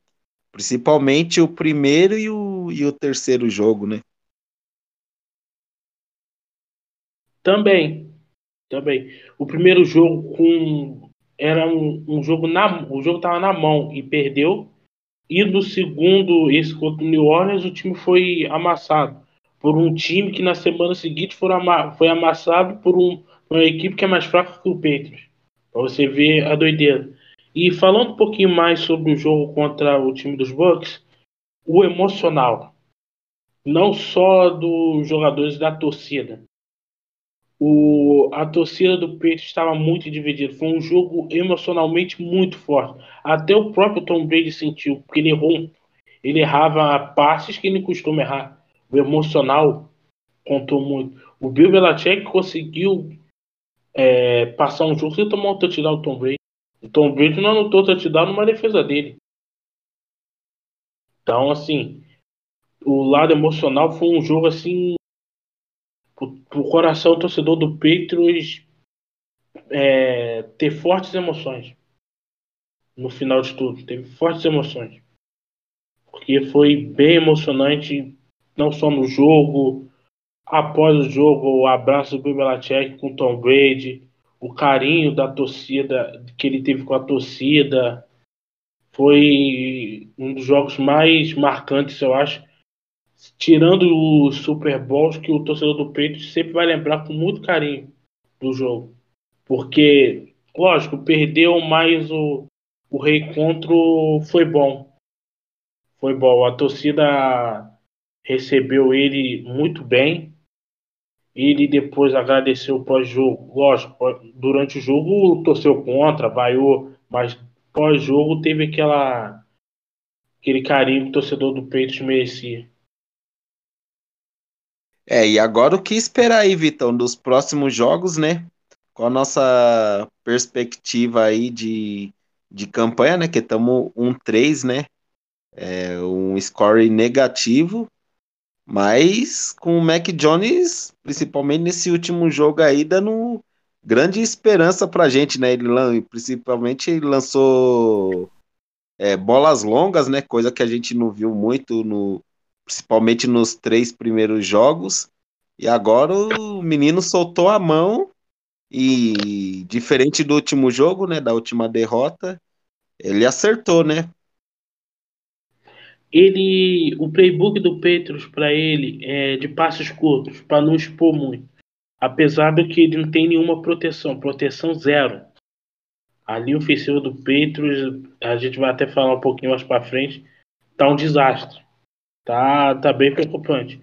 Principalmente o primeiro e o, e o terceiro jogo, né? Também, também. O primeiro jogo com era um, um jogo na o jogo estava na mão e perdeu. E no segundo, esse contra o New Orleans, o time foi amassado por um time que na semana seguinte foi, ama foi amassado por um, uma equipe que é mais fraca que o Patriots. Para você ver a doideira. E falando um pouquinho mais sobre o jogo contra o time dos Bucks, o emocional, não só dos jogadores da torcida, o, a torcida do Peito estava muito dividida. Foi um jogo emocionalmente muito forte. Até o próprio Tom Brady sentiu, porque ele errou. Ele errava passes que ele costuma errar. O emocional contou muito. O Bill Belichick conseguiu é, passar um jogo sem tomar um touchdown do Tom Brady. O Tom Brady não anotou touchdown numa defesa dele. Então, assim, o lado emocional foi um jogo assim o coração torcedor do Patriots é, ter fortes emoções no final de tudo. Teve fortes emoções. Porque foi bem emocionante, não só no jogo, após o jogo, o abraço do Bill Belichick com Tom Brady, o carinho da torcida, que ele teve com a torcida. Foi um dos jogos mais marcantes, eu acho, tirando os Super Bowls que o torcedor do Peito sempre vai lembrar com muito carinho do jogo. Porque, lógico, perdeu, mas o, o reencontro foi bom. Foi bom. A torcida recebeu ele muito bem. Ele depois agradeceu pós-jogo. Lógico, durante o jogo torceu contra, vaiou, mas pós-jogo teve aquela aquele carinho que o torcedor do Peitos merecia. É, e agora o que esperar aí, Vitão, dos próximos jogos, né? Com a nossa perspectiva aí de, de campanha, né? Que estamos 1-3, né? É, um score negativo, mas com o Mac Jones, principalmente nesse último jogo aí, dando grande esperança pra gente, né? Ele principalmente ele lançou é, bolas longas, né? Coisa que a gente não viu muito no, principalmente nos três primeiros jogos. E agora o menino soltou a mão e diferente do último jogo, né, da última derrota, ele acertou, né? Ele, o playbook do Petros para ele é de passos curtos, para não expor muito. Apesar de que ele não tem nenhuma proteção, proteção zero. A linha ofensiva do Petros, a gente vai até falar um pouquinho mais para frente, tá um desastre. Tá, tá bem preocupante.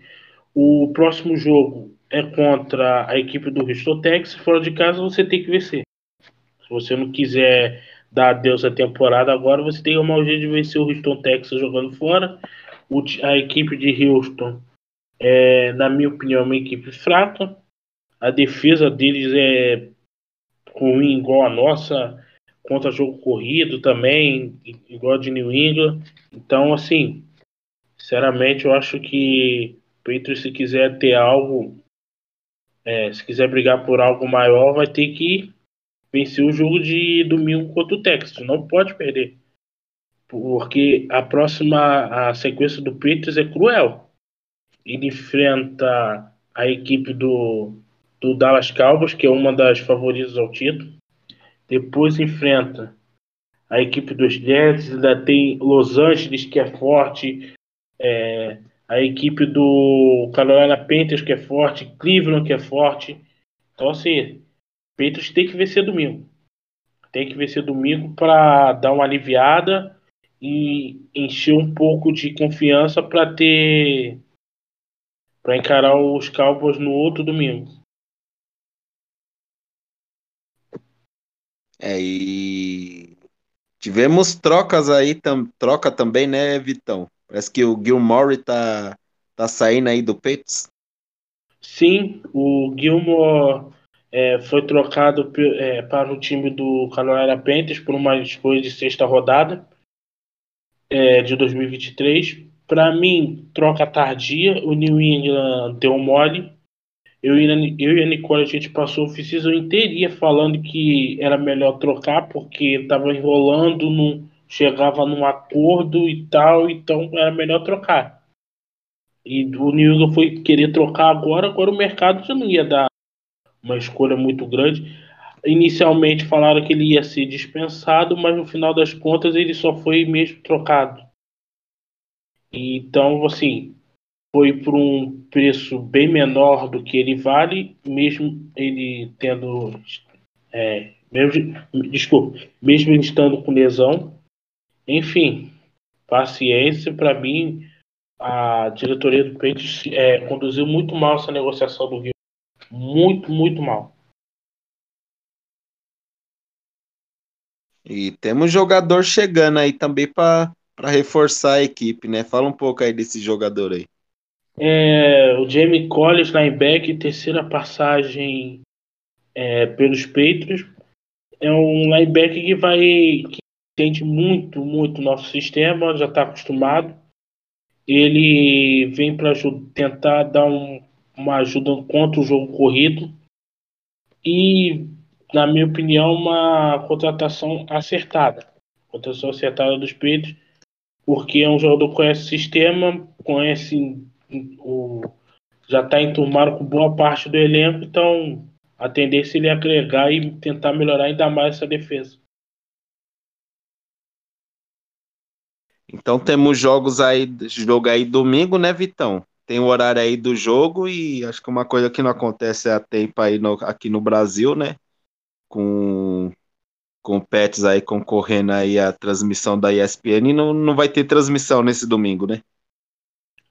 O próximo jogo é contra a equipe do Houston Texas. Fora de casa você tem que vencer. Se você não quiser dar adeus à temporada agora, você tem uma jeito de vencer o Houston Texas jogando fora. O, a equipe de Houston, é, na minha opinião, é uma equipe fraca. A defesa deles é ruim igual a nossa. contra jogo corrido também, igual de New England. Então, assim, sinceramente, eu acho que o Patriots, se quiser ter algo, é, se quiser brigar por algo maior, vai ter que vencer o jogo de domingo contra o Texas. Não pode perder. Porque a próxima a sequência do Patriots é cruel. Ele enfrenta a equipe do, do Dallas Cowboys, que é uma das favoritas ao título. Depois enfrenta a equipe dos Jets, ainda tem Los Angeles, que é forte, é, a equipe do Carolina Panthers, que é forte, Cleveland, que é forte. Então, assim, Peitos tem que vencer domingo. Tem que vencer domingo para dar uma aliviada e encher um pouco de confiança para ter para encarar os Cowboys no outro domingo. É, e tivemos trocas aí, tam, troca também, né, Vitão? Parece que o Gilmore tá, tá saindo aí do Pets. Sim, o Gilmore é, foi trocado é, para o time do Carolina Panthers por uma escolha de sexta rodada é, de 2023. Para mim, troca tardia. O New England deu mole eu e, a, eu e a Nicole, a gente passou o off-season inteirinha falando que era melhor trocar, porque estava enrolando, não chegava num acordo e tal, então era melhor trocar. E o New England foi querer trocar agora, agora o mercado já não ia dar uma escolha muito grande. Inicialmente falaram que ele ia ser dispensado, mas no final das contas ele só foi mesmo trocado. Então, assim, foi por um preço bem menor do que ele vale, mesmo ele tendo. É, mesmo, desculpa, mesmo ele estando com lesão. Enfim, paciência. Para mim, a diretoria do Peixe é, conduziu muito mal essa negociação do Rio. Muito, muito mal. E temos jogador chegando aí também para reforçar a equipe, né? Fala um pouco aí desse jogador aí. É, o Jamie Collins, linebacker, terceira passagem é, pelos Patriots. É um linebacker que vai que entende muito, muito nosso sistema, já está acostumado. Ele vem para tentar dar um, uma ajuda contra o jogo corrido. E, na minha opinião, uma contratação acertada. Contratação acertada dos Patriots, porque é um jogador que conhece o sistema, conhece o, já está enturmado com boa parte do elenco, então a tendência é ele agregar e tentar melhorar ainda mais essa defesa. Então temos jogos aí, jogo aí domingo, né, Vitão? Tem o horário aí do jogo e acho que uma coisa que não acontece há tempo aí no, aqui no Brasil, né? Com com Pets aí concorrendo aí a transmissão da ESPN, não, não vai ter transmissão nesse domingo, né?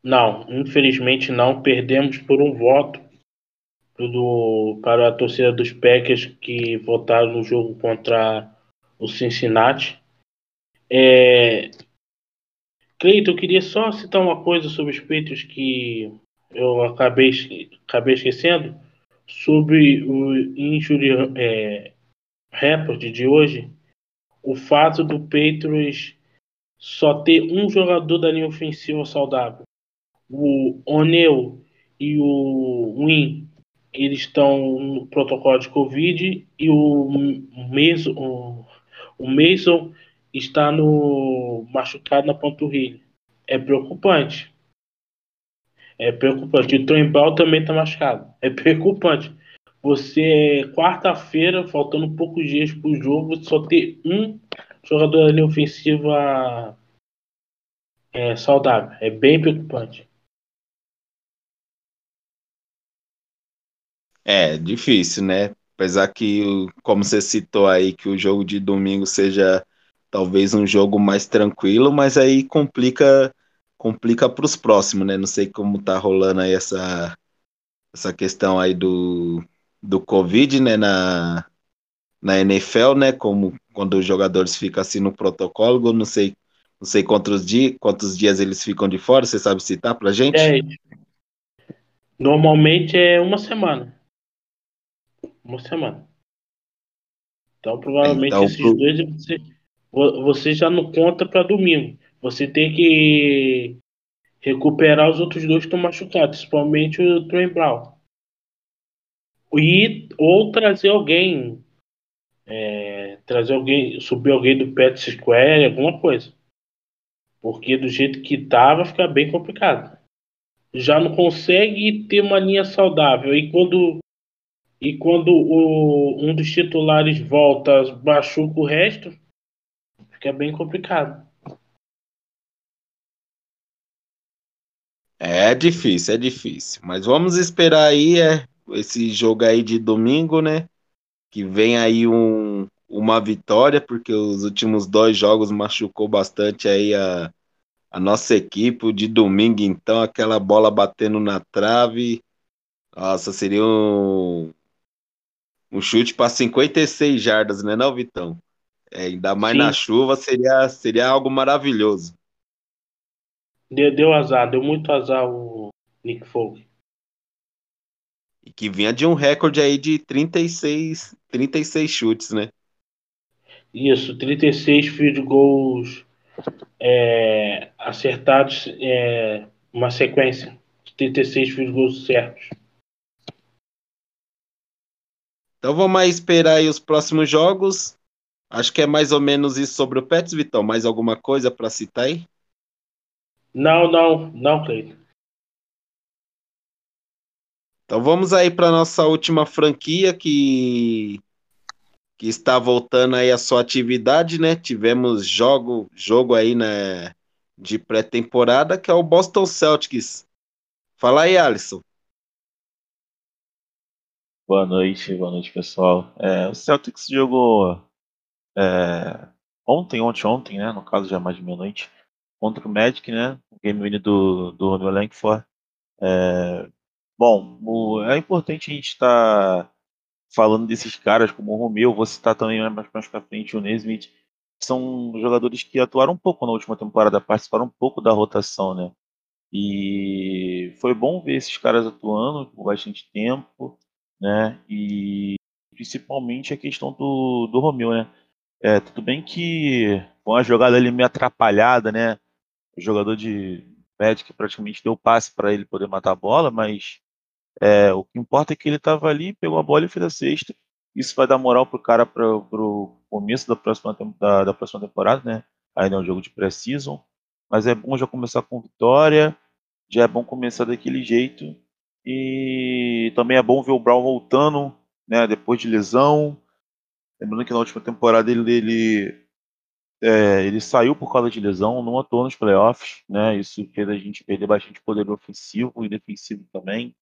Não, infelizmente não. Perdemos por um voto do, para a torcida dos Packers que votaram no jogo contra o Cincinnati. É... Cleiton, eu queria só citar uma coisa sobre os Patriots que eu acabei, acabei esquecendo. Sobre o Injury é, Report de hoje. O fato do Patriots só ter um jogador da linha ofensiva saudável o Oneu e o Win eles estão no protocolo de Covid e o Mason, o Mason está no machucado na panturrilha. É preocupante. É preocupante. O Trembal também está machucado. É preocupante. Você, quarta-feira, faltando poucos dias para o jogo, só ter um jogador linha ofensiva é, saudável. É bem preocupante. É, difícil, né? Apesar que, como você citou aí, que o jogo de domingo seja talvez um jogo mais tranquilo, mas aí complica complica para os próximos, né? Não sei como tá rolando aí essa, essa questão aí do, do Covid, né? Na, na NFL, né? Como quando os jogadores ficam assim no protocolo, não sei, não sei quantos, dias, quantos dias eles ficam de fora, você sabe citar pra gente? É, normalmente é uma semana. Uma semana. Então, provavelmente, Então, esses pro- dois você, vo- você já não conta para domingo. Você tem que recuperar os outros dois que estão machucados, principalmente o Trey Brown. E, ou trazer alguém, é, trazer alguém, subir alguém do Pet Square, alguma coisa. Porque do jeito que tá, vai ficar bem complicado. Já não consegue ter uma linha saudável. E quando, e quando o, um dos titulares volta, machuca o resto, fica bem complicado. É difícil, é difícil. Mas vamos esperar aí é, esse jogo aí de domingo, né? Que vem aí um, uma vitória, porque os últimos dois jogos machucou bastante aí a, a nossa equipe. De domingo, então, aquela bola batendo na trave. Nossa, seria um, um chute para 56 jardas, né, não, Vitão? É, ainda mais na Sim. chuva, seria, seria algo maravilhoso. Deu, deu azar, deu muito azar o Nick Folk. E que vinha de um recorde aí de 36, 36 chutes, né? Isso, 36 field goals é, acertados, é, uma sequência de 36 field goals certos. Então vamos aí esperar aí os próximos jogos. Acho que é mais ou menos isso sobre o Pets, Vitão. Mais alguma coisa para citar aí? Não, não, não, Cleiton. Então vamos aí para nossa última franquia que que está voltando aí a sua atividade, né? Tivemos jogo jogo aí né, de pré-temporada que é o Boston Celtics. Fala aí, Alisson. Boa noite, boa noite, pessoal. É, o Celtics jogou é, ontem, ontem, ontem, né? No caso já é mais de meia-noite, contra o Magic, né? O game winner do, do Romeo Langford. É, bom, o- é importante a gente estar falando desses caras como o Romeu, vou citar também mais, mais pra frente o Nesmith, que são jogadores que atuaram um pouco na última temporada, participaram um pouco da rotação, né? E foi bom ver esses caras atuando por bastante tempo, né? E principalmente a questão do, do Romeu, né? É, tudo bem que foi uma jogada ali meio atrapalhada, né? O jogador de Magic praticamente deu passe para ele poder matar a bola, mas é, o que importa é que ele estava ali, pegou a bola e fez a cesta. Isso vai dar moral pro cara para o começo da próxima, da, da próxima temporada, né? Ainda é um jogo de pré-season. Mas é bom já começar com vitória, já é bom começar daquele jeito. E também é bom ver o Brown voltando, né? Depois de lesão. Lembrando que na última temporada ele, ele, é, ele saiu por causa de lesão, não atuou nos playoffs, né? Isso fez a gente perder bastante poder ofensivo e defensivo também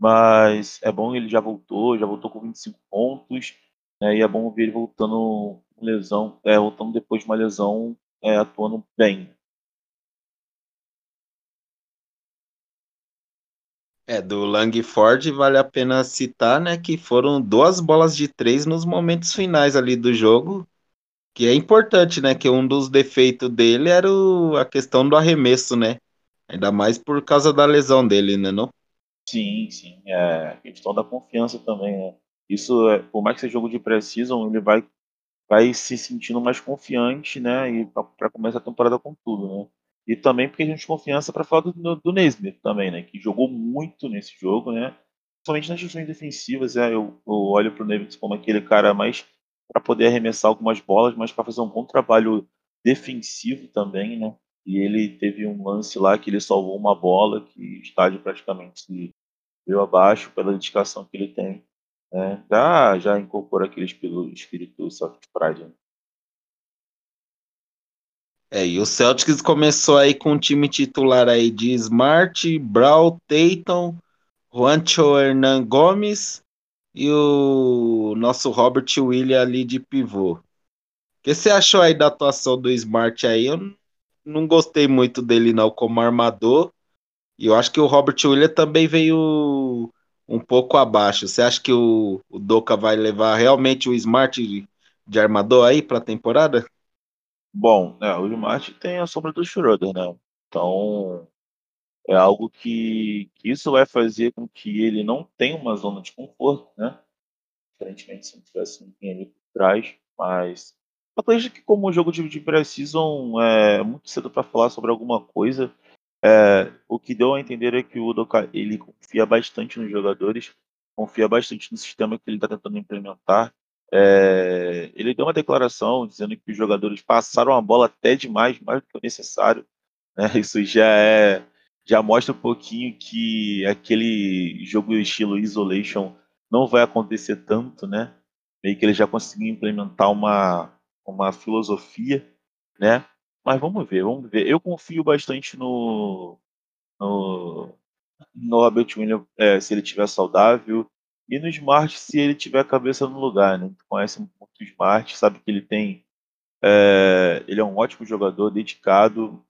mas é bom ele já voltou, já voltou com 25 pontos, né, e é bom ver ele voltando lesão, é, voltando depois de uma lesão, é, atuando bem. É, do Langford vale a pena citar, né, que foram duas bolas de três nos momentos finais ali do jogo, que é importante, né, que um dos defeitos dele era o- a questão do arremesso, né, ainda mais por causa da lesão dele, né, não? Sim, sim, é questão da confiança também, né? Isso, é, por mais que seja jogo de pré-season, ele vai, vai se sentindo mais confiante, né, e para começar a temporada com tudo, né? E também porque a gente confiança para falar do, do Nesmith também, né, que jogou muito nesse jogo, né? Principalmente nas questões defensivas, é, eu, eu olho para o Nesmith como aquele cara mais para poder arremessar algumas bolas, mas para fazer um bom trabalho defensivo também, né? E ele teve um lance lá que ele salvou uma bola que o estádio praticamente veio abaixo pela dedicação que ele tem. Né? Já, já incorpora aquele espírito, espírito Celtic Pride. Né? É, e o Celtics começou aí com um time titular aí de Smart, Brown, Tatum, Juancho Hernan Gomes e o nosso Robert Williams ali de pivô. O que você achou aí da atuação do Smart aí? Eu não gostei muito dele não como armador. E eu acho que o Robert Williams também veio um pouco abaixo. Você acha que o, o Doca vai levar realmente o Smart de, de armador aí para a temporada? Bom, é, o Smart tem a sombra do Schroeder, né? Então é algo que, que isso vai fazer com que ele não tenha uma zona de conforto, né? diferentemente se não tivesse ninguém ali por trás, mas acredito que como jogo de, de pré-season é muito cedo para falar sobre alguma coisa. É, o que deu a entender é que o Udoka ele confia bastante nos jogadores, confia bastante no sistema que ele está tentando implementar. É, ele deu uma declaração dizendo que os jogadores passaram a bola até demais, mais do que o necessário. Né? Isso já é já mostra um pouquinho que aquele jogo estilo Isolation não vai acontecer tanto, né? Meio que ele já conseguiu implementar uma, uma filosofia, né? Mas vamos ver, vamos ver. Eu confio bastante no, no, no Robert Williams é, se ele estiver saudável e no Smart se ele tiver a cabeça no lugar, né? Conhece muito o Smart, sabe que ele tem é, ele é um ótimo jogador, dedicado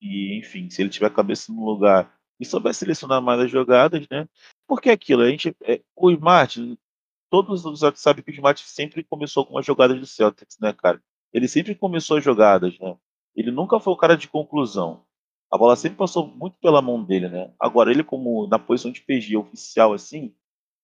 e enfim, se ele tiver a cabeça no lugar e souber selecionar mais as jogadas, né? Porque é aquilo, a gente, é, o Smart, todos os outros sabem que o Smart sempre começou com as jogadas do Celtics, né, cara? Ele sempre começou as jogadas, né? Ele nunca foi o cara de conclusão. A bola sempre passou muito pela mão dele, né? Agora, ele como na posição de PG oficial, assim,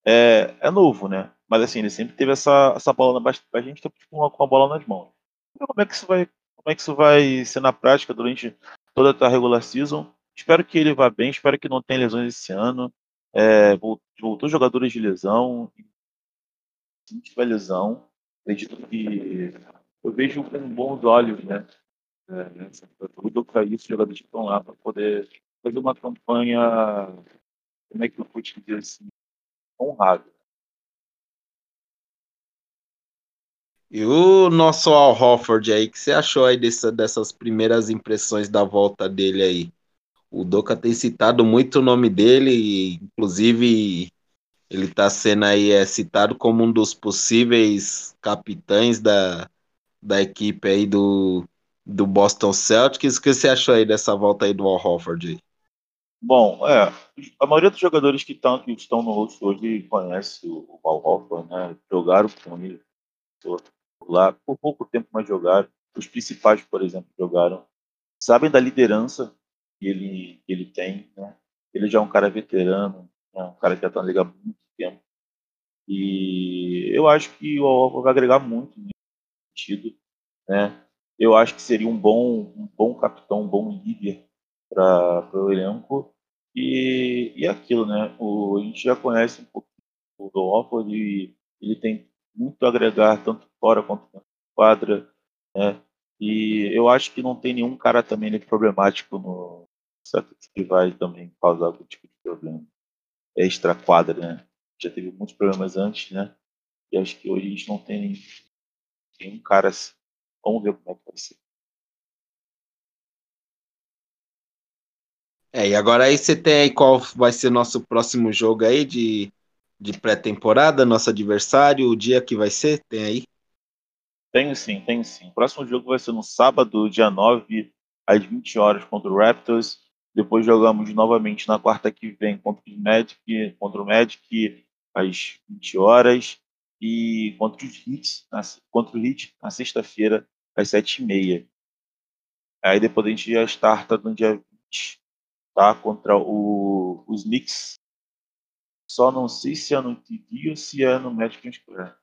é, é novo, né? Mas assim, ele sempre teve essa, essa bola na a gente tá tipo, com a bola nas mãos. Como é que isso vai, como é que isso vai ser na prática durante toda a regular season? Espero que ele vá bem, espero que não tenha lesões esse ano. É, voltou jogadores de lesão. Se tiver lesão, acredito que eu vejo com bons olhos, né? É, tudo para isso, jogadores que estão lá para poder fazer uma campanha, como é que eu vou te dizer assim, honrada. E o nosso Al Hofford aí, que você achou aí dessa, dessas primeiras impressões da volta dele aí? O Doca tem citado muito o nome dele, inclusive ele está sendo aí é, citado como um dos possíveis capitães da, da equipe aí do, do Boston Celtics. O que você achou aí dessa volta aí do Al Horford? Bom, é, a maioria dos jogadores que, tão, que estão no rosto hoje conhece o Al Horford, né? Jogaram com ele lá por pouco tempo, mas jogaram. Os principais, por exemplo, jogaram. Sabem da liderança que ele, que ele tem, né? Ele já é um cara veterano, né? um cara que já está na liga há muito tempo. E eu acho que o Al vai agregar muito nesse sentido, né? Eu acho que seria um bom, um bom capitão, um bom líder para o elenco. E, e aquilo, né? O, a gente já conhece um pouco o Al e ele tem muito a agregar, tanto fora quanto na quadra, né? E eu acho que não tem nenhum cara também problemático no Celtics que vai também causar algum tipo de problema extra quadra, né? Já teve muitos problemas antes, né? E acho que hoje a gente não tem nenhum cara assim. Vamos ver como é que vai ser. É, e agora aí você tem aí qual vai ser nosso próximo jogo aí de, de pré-temporada, nosso adversário, o dia que vai ser, tem aí? Tenho sim, tenho sim. O próximo jogo vai ser no sábado, dia 9, às 20 horas, contra o Raptors. Depois jogamos novamente na quarta que vem contra o Magic, contra o Magic às 20 horas. E contra os Hits, contra o Hit na sexta-feira, às 7h30. Aí depois a gente já starta no dia 20, tá? Contra o, os Knicks. Só não sei se é no TV ou se é no Magic Square.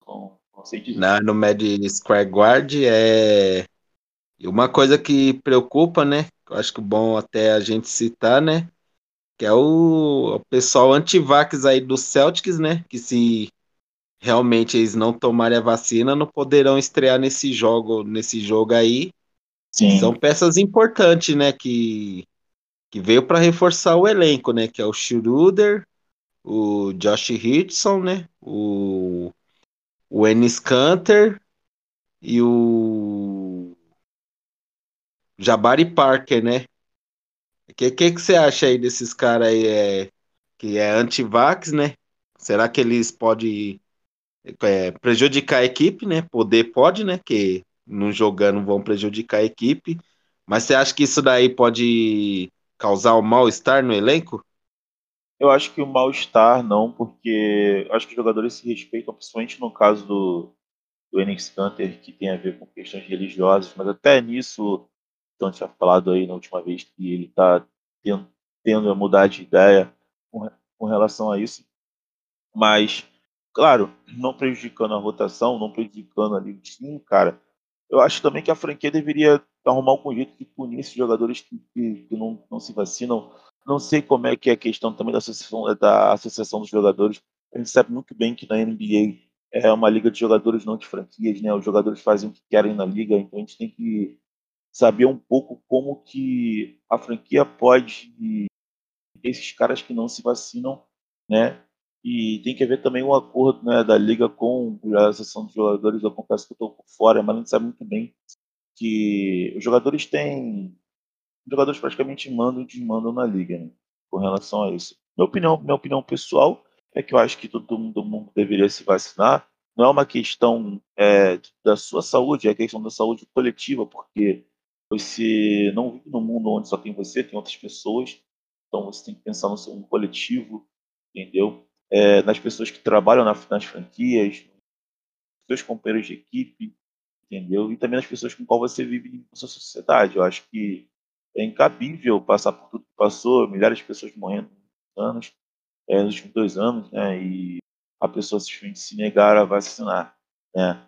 Então, não sei dizer. Na, no Magic Square Guard é uma coisa que preocupa, né? Eu acho que é bom até a gente citar, né? Que é o, o pessoal anti-vax aí do Celtics, né? Que se realmente eles não tomarem a vacina, não poderão estrear nesse jogo, nesse jogo aí. Sim. São peças importantes, né? Que, que veio para reforçar o elenco, né? Que é o Schroeder, o Josh Hitson, né? O, o Ennis Canter e o Jabari Parker, né? O que, que, que você acha aí desses caras aí é, que é anti-vax, né? Será que eles podem é, prejudicar a equipe, né? Poder pode, né? Que não jogando vão prejudicar a equipe. Mas você acha que isso daí pode causar um mal-estar no elenco? Eu acho que o mal-estar não, porque acho que os jogadores se respeitam, principalmente no caso do, do Enix Canter, que tem a ver com questões religiosas, mas até nisso, então tinha falado aí na última vez que ele está tendo, tendo a mudar de ideia com, com relação a isso. Mas, claro, não prejudicando a rotação, não prejudicando ali o time, cara. Eu acho também que a franquia deveria arrumar um jeito de punir esses jogadores que, que, que não, não se vacinam. Não sei como é que é a questão também da associação, da associação dos jogadores. A gente sabe muito bem que na NBA é uma liga de jogadores, não de franquias, né? Os jogadores fazem o que querem na liga, então a gente tem que saber um pouco como que a franquia pode esses caras que não se vacinam, né? E tem que haver também um acordo né, da liga com a associação de jogadores. Eu confesso que eu estou por fora, mas gente sabe muito bem que os jogadores têm. Os jogadores praticamente mandam e desmandam na liga, né, com relação a isso. Minha opinião, minha opinião pessoal é que eu acho que todo mundo, mundo deveria se vacinar. Não é uma questão é, da sua saúde, é questão da saúde coletiva, porque você não vive num mundo onde só tem você, tem outras pessoas. Então você tem que pensar no seu coletivo, entendeu? É, nas pessoas que trabalham na, nas franquias, seus companheiros de equipe, entendeu? E também nas pessoas com qual você vive na sua sociedade. Eu acho que é incabível passar por tudo que passou, milhares de pessoas morrendo anos, é, nos últimos dois anos, né? E a pessoa simplesmente se negar a vacinar, né?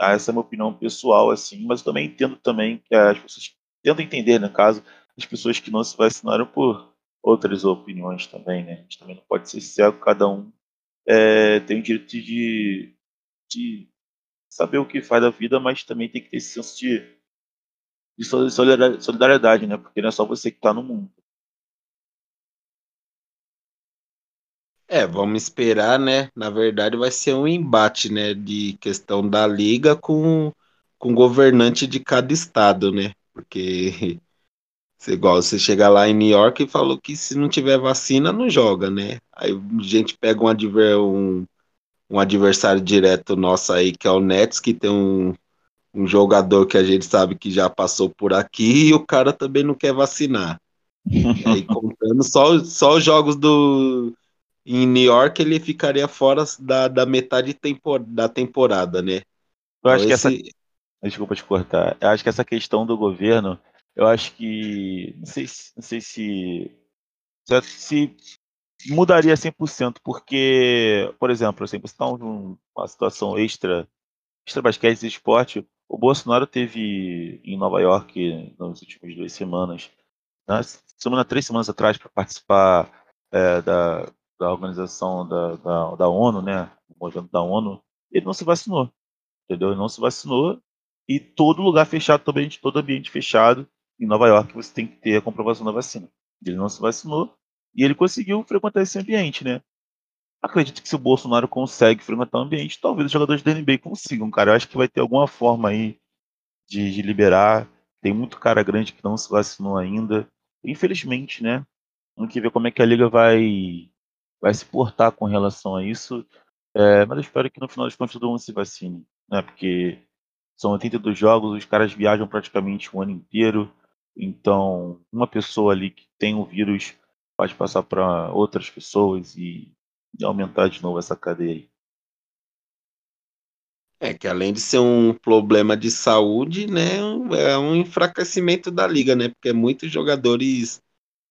Ah, essa é a minha opinião pessoal, assim, mas eu também entendo também que as pessoas tentam entender, no caso, as pessoas que não se vacinaram por outras opiniões também, né? A gente também não pode ser cego, cada um é, tem o direito de, de saber o que faz da vida, mas também tem que ter esse senso de, de solidariedade, né? Porque não é só você que está no mundo. É, vamos esperar, né? Na verdade, vai ser um embate, né? De questão da liga com, com governante de cada estado, né? Porque você, igual você chega lá em New York e falou que se não tiver vacina, não joga, né? Aí a gente pega um, adver, um, um adversário direto nosso aí, que é o Nets, que tem um, um jogador que a gente sabe que já passou por aqui e o cara também não quer vacinar. aí contando só, só os jogos do em New York ele ficaria fora da, da metade tempor, da temporada, né? Eu acho então, que esse... essa. Desculpa te cortar. Eu acho que essa questão do governo, eu acho que. Não sei se. Não sei se, se mudaria 100%, porque, por exemplo, assim, você está numa situação extra, extra basquete e esporte, o Bolsonaro teve em Nova York nas últimas duas semanas, né, semana, três semanas atrás, para participar é, da, da organização da, da, da ONU, né, da ONU, ele não se vacinou, entendeu? Ele não se vacinou e todo lugar fechado todo ambiente fechado em Nova York você tem que ter a comprovação da vacina. Ele não se vacinou e ele conseguiu frequentar esse ambiente, né? Acredito que se o Bolsonaro consegue frequentar o ambiente, talvez os jogadores da NBA consigam, cara. Eu acho que vai ter alguma forma aí de, de liberar. Tem muito cara grande que não se vacinou ainda. Infelizmente, né? Vamos ver como é que a liga vai vai se portar com relação a isso. É, mas eu espero que no final das contas todo mundo se vacine, né? Porque são 82 jogos, os caras viajam praticamente o ano inteiro. Então, uma pessoa ali que tem o vírus pode passar para outras pessoas e, e, aumentar de novo essa cadeia aí. É que além de ser um problema de saúde, né, é um enfraquecimento da liga, né? Porque muitos jogadores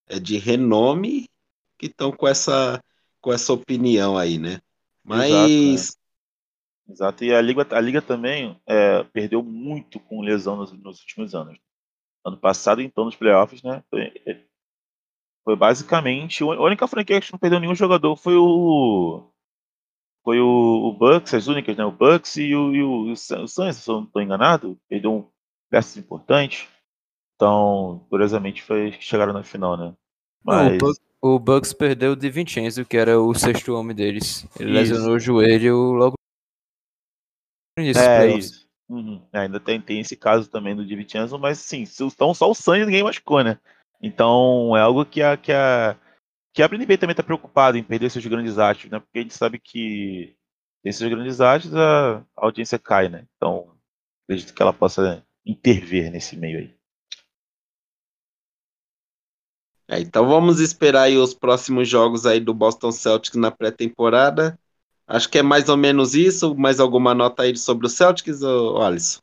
é, de renome que estão com essa com essa opinião aí, né? Mas. Exato, né? Exato. e a Liga, a Liga também é, perdeu muito com lesão nos, nos, últimos anos. Ano passado, então, nos playoffs, né? Foi, foi basicamente. A única franquia que não perdeu nenhum jogador foi o. Foi o, o Bucks, as únicas, né? O Bucks e o, e o, o Suns, se eu não estou enganado. Perdeu um peças importantes. Então, curiosamente, foi, chegaram na final, né? Mas... Não, o Bucks perdeu o Di Vincenzo, que era o sexto homem deles. Ele isso. lesionou o joelho logo no início. É, isso. Uhum. É, ainda tem, tem esse caso também do Di Vincenzo, mas sim, então só o Sanji ninguém machucou, né? Então é algo que a, que a, que a BNB também está preocupada em perder seus grandes astros, né? Porque a gente sabe que esses grandes astros a, a audiência cai, né? Então acredito que ela possa intervir nesse meio aí. É, então vamos esperar aí os próximos jogos aí do Boston Celtics na pré-temporada. Acho que é mais ou menos isso. Mais alguma nota aí sobre o Celtics, ou Alisson?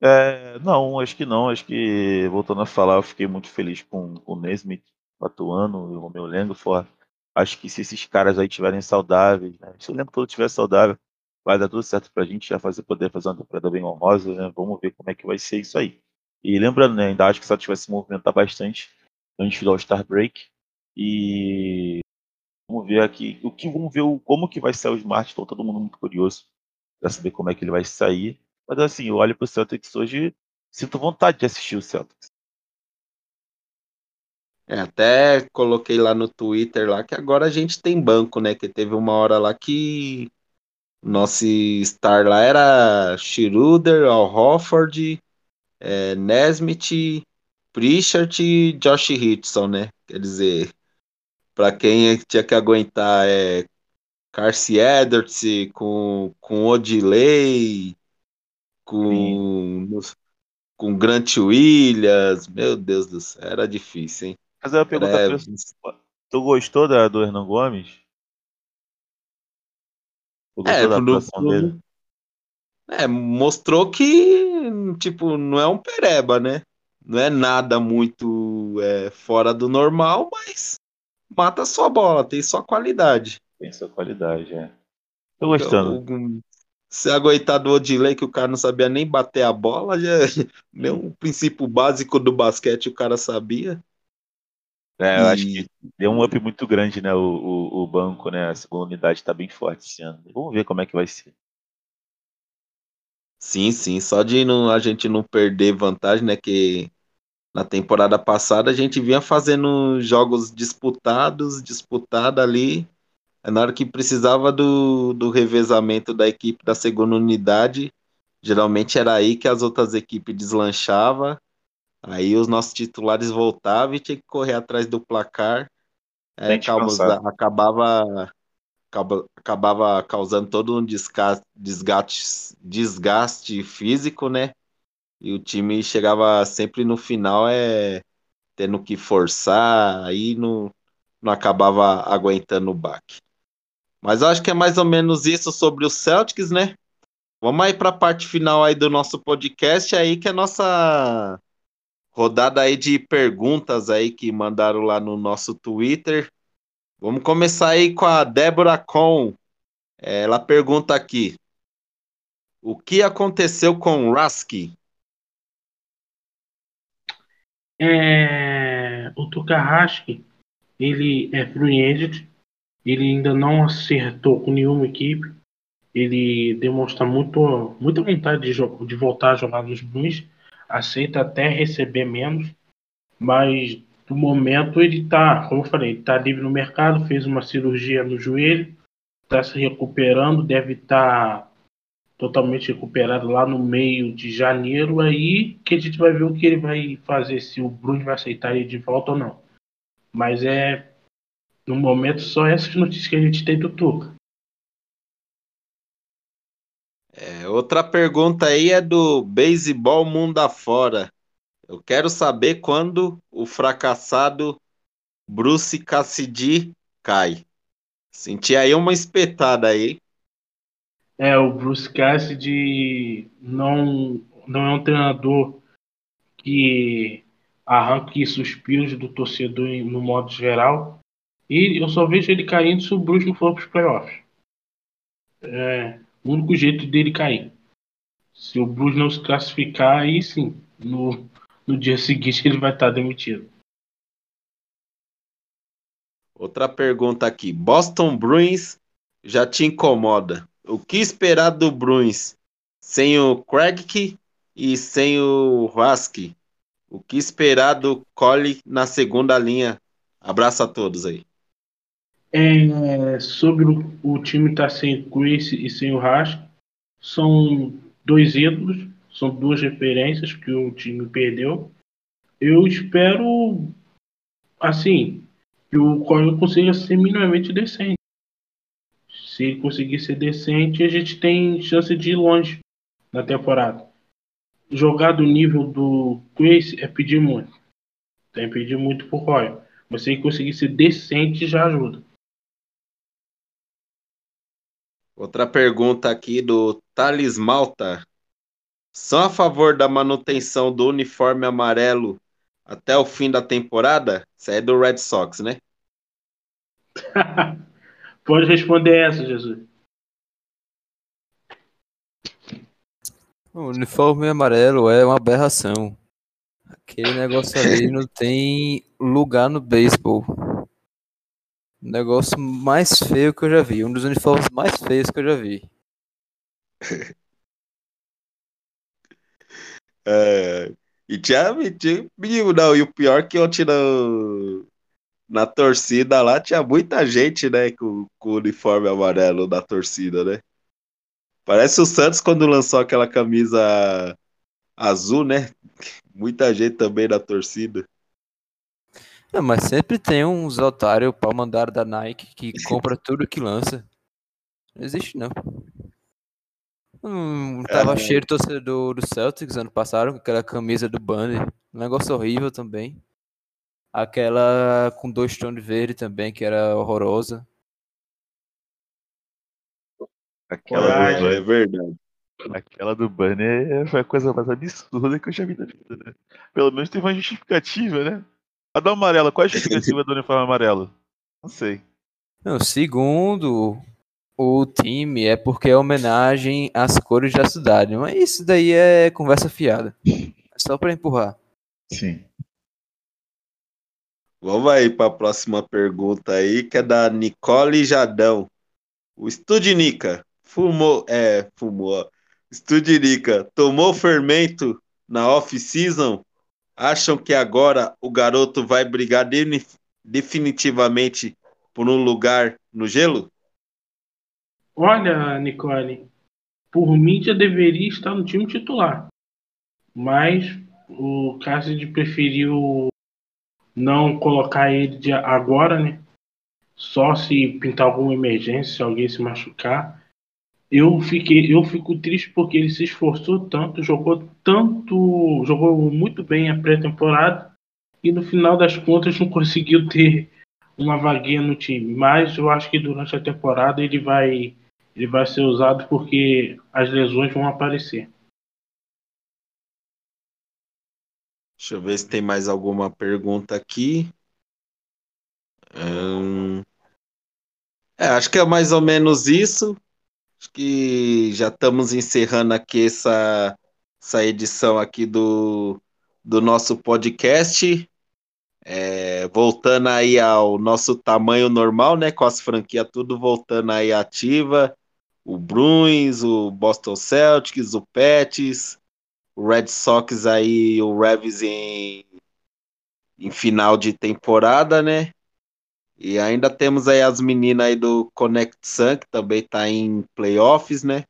É, não, acho que não. Acho que, voltando a falar, eu fiquei muito feliz com, com o Nesmith atuando e o Romeu Langford. Acho que se esses caras aí tiverem saudáveis, né? Se o elenco todo estiver saudável, vai dar tudo certo pra gente já fazer, poder fazer uma temporada bem honrosa, né? Vamos ver como é que vai ser isso aí. E lembrando, né, ainda acho que só tivesse se movimentar bastante antes do All-Star Break. E vamos ver aqui o que vamos ver o, como que vai ser o Smart, tô todo mundo muito curioso para saber como é que ele vai sair. Mas assim, eu olho pro Celtics hoje, sinto vontade de assistir o Celtics. É, até coloquei lá no Twitter lá que agora a gente tem banco, né? Que teve uma hora lá que nosso star lá era Schroeder, Al Hofford, é, Nesmith, Pritchard e Josh Hitson, né? Quer dizer, para quem tinha que aguentar é Carcy Edwards com, com Odilei, com, com Grant Williams, meu Deus do céu, era difícil, hein? Mas eu pergunto Era- tu gostou da, do Hernan Gomes? Tu gostou É, da no- atuação no- dele? É, mostrou que, tipo, não é um pereba, né? Não é nada muito é, fora do normal, mas mata sua bola, tem sua qualidade. Tem sua qualidade, é. Tô gostando. Então, se aguentar do Odilei, que o cara não sabia nem bater a bola, já nem um princípio básico do basquete o cara sabia. É, eu acho E- que deu um up muito grande, né? O, o, o banco, né? A segunda unidade tá bem forte esse ano. Vamos ver como é que vai ser. Sim, sim, só de não, a gente não perder vantagem, né? Que na temporada passada a gente vinha fazendo jogos disputados, disputado ali. Aí Na hora que precisava do, do revezamento da equipe da segunda unidade, geralmente era aí que as outras equipes deslanchavam. Aí os nossos titulares voltavam e tinha que correr atrás do placar. É, acabava, acaba- acabava causando todo um desgaste, desgaste, desgaste físico, né? E o time chegava sempre no final é tendo que forçar, aí não, não acabava aguentando o baque. Mas eu acho que é mais ou menos isso sobre o Celtics, né? Vamos aí para a parte final aí do nosso podcast aí, que é a nossa rodada aí de perguntas aí que mandaram lá no nosso Twitter. Vamos começar aí com a Débora Com. Ela pergunta aqui: O que aconteceu com Rasky? É, o Tukahashi, ele é free agent, ele ainda não acertou com nenhuma equipe, ele demonstra muito, muita vontade de, de voltar a jogar nos Blues, aceita até receber menos, mas no momento ele tá, como eu falei, ele tá livre no mercado, fez uma cirurgia no joelho, está se recuperando, deve estar totalmente recuperado lá no meio de janeiro, aí que a gente vai ver o que ele vai fazer, se o Bruno vai aceitar ele de volta ou não. Mas é, no momento, só essas notícias que a gente tem do Tuca. É, outra pergunta aí é do Beisebol Mundo Afora. Eu quero saber quando o fracassado Bruce Cassidy cai. Senti aí uma espetada aí. É, o Bruce Cassidy não, não é um treinador que arranque suspiros do torcedor no modo geral. E eu só vejo ele caindo se o Bruce não for para os playoffs. É o único jeito dele cair. Se o Bruce não se classificar, aí sim, no, no dia seguinte ele vai estar demitido. Outra pergunta aqui. Boston Bruins já te incomoda. O que esperar do Bruins sem o Craig e sem o Husky? O que esperar do Cole na segunda linha? Abraço a todos aí. É, sobre o, o time estar sem o Chris e sem o Rask, são dois ídolos, são duas referências que o time perdeu. Eu espero, assim, que o Cole consiga ser minimamente decente. Se ele conseguir ser decente, a gente tem chance de ir longe na temporada. Jogar do nível do Chris é pedir muito. Tem que pedir muito pro Roy. Mas se ele conseguir ser decente, já ajuda. Outra pergunta aqui do Thales Malta. São a favor da manutenção do uniforme amarelo até o fim da temporada? Isso aí é do Red Sox, né? Pode responder essa, Jesus. O uniforme amarelo é uma aberração. Aquele negócio ali não tem lugar no beisebol. O negócio mais feio que eu já vi. Um dos uniformes mais feios que eu já vi. É, e tinha, tinha menino, não. E o pior que ontem no, na torcida lá tinha muita gente, né? Com, com o uniforme amarelo da torcida, né? Parece o Santos quando lançou aquela camisa azul, né? Muita gente também da torcida. Não, mas sempre tem uns otários pau mandar da Nike que compra tudo que lança. Não existe não. Hum, tava É. cheio de torcedor do Celtics ano passado, com aquela camisa do Banner. Um negócio horrível também. Aquela com dois tons de verde também, que era horrorosa. Aquela do. É verdade. aquela do banner foi a coisa mais absurda que eu já vi na vida, né? Pelo menos teve uma justificativa, né? A do amarelo, qual é a justificativa do uniforme amarelo? Não sei. Não, segundo o time, é porque é homenagem às cores da cidade. Mas isso daí é conversa fiada. É só pra empurrar. Sim. Vamos aí para a próxima pergunta aí, que é da Nicole Jadão. O Studinica fumou, é, fumou. ó. Studinica tomou fermento na off-season? Acham que agora o garoto vai brigar deni- definitivamente por um lugar no gelo? Olha, Nicole, por mim já deveria estar no time titular. Mas o Cassidy preferiu não colocar ele agora, né? Só se pintar alguma emergência, se alguém se machucar. Eu fiquei, eu fico triste porque ele se esforçou tanto, jogou tanto, jogou muito bem a pré-temporada e no final das contas não conseguiu ter uma vaguinha no time. Mas eu acho que durante a temporada ele vai ele vai ser usado porque as lesões vão aparecer. Deixa eu ver se tem mais alguma pergunta aqui. Hum, É, acho que é mais ou menos isso. Acho que já estamos encerrando aqui essa, essa edição aqui do, do nosso podcast. É, voltando aí ao nosso tamanho normal, né? Com as franquias tudo voltando aí ativa. O Bruins, o Boston Celtics, o Pets, o Red Sox aí, o Revs em, em final de temporada, né? E ainda temos aí as meninas aí do Connect Sun, que também tá em playoffs, né?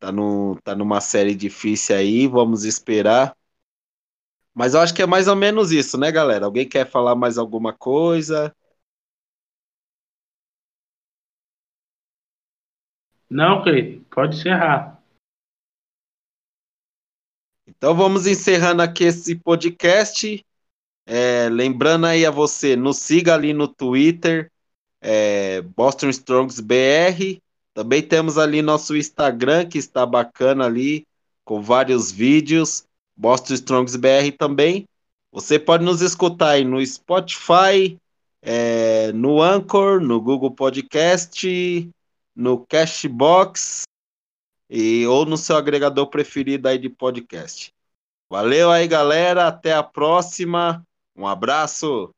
Tá, no, tá numa série difícil aí, vamos esperar. Mas eu acho que é mais ou menos isso, né, galera? Alguém quer falar mais alguma coisa? Não, Cleiton, pode encerrar. Então vamos encerrando aqui esse podcast. É, lembrando aí a você, nos siga ali no Twitter, é, Boston Strongs BR. Também temos ali nosso Instagram, que está bacana ali, com vários vídeos. Boston Strongs BR também. Você pode nos escutar aí no Spotify, é, no Anchor, no Google Podcast, no Cashbox e ou no seu agregador preferido aí de podcast. Valeu aí, galera. Até a próxima. Um abraço.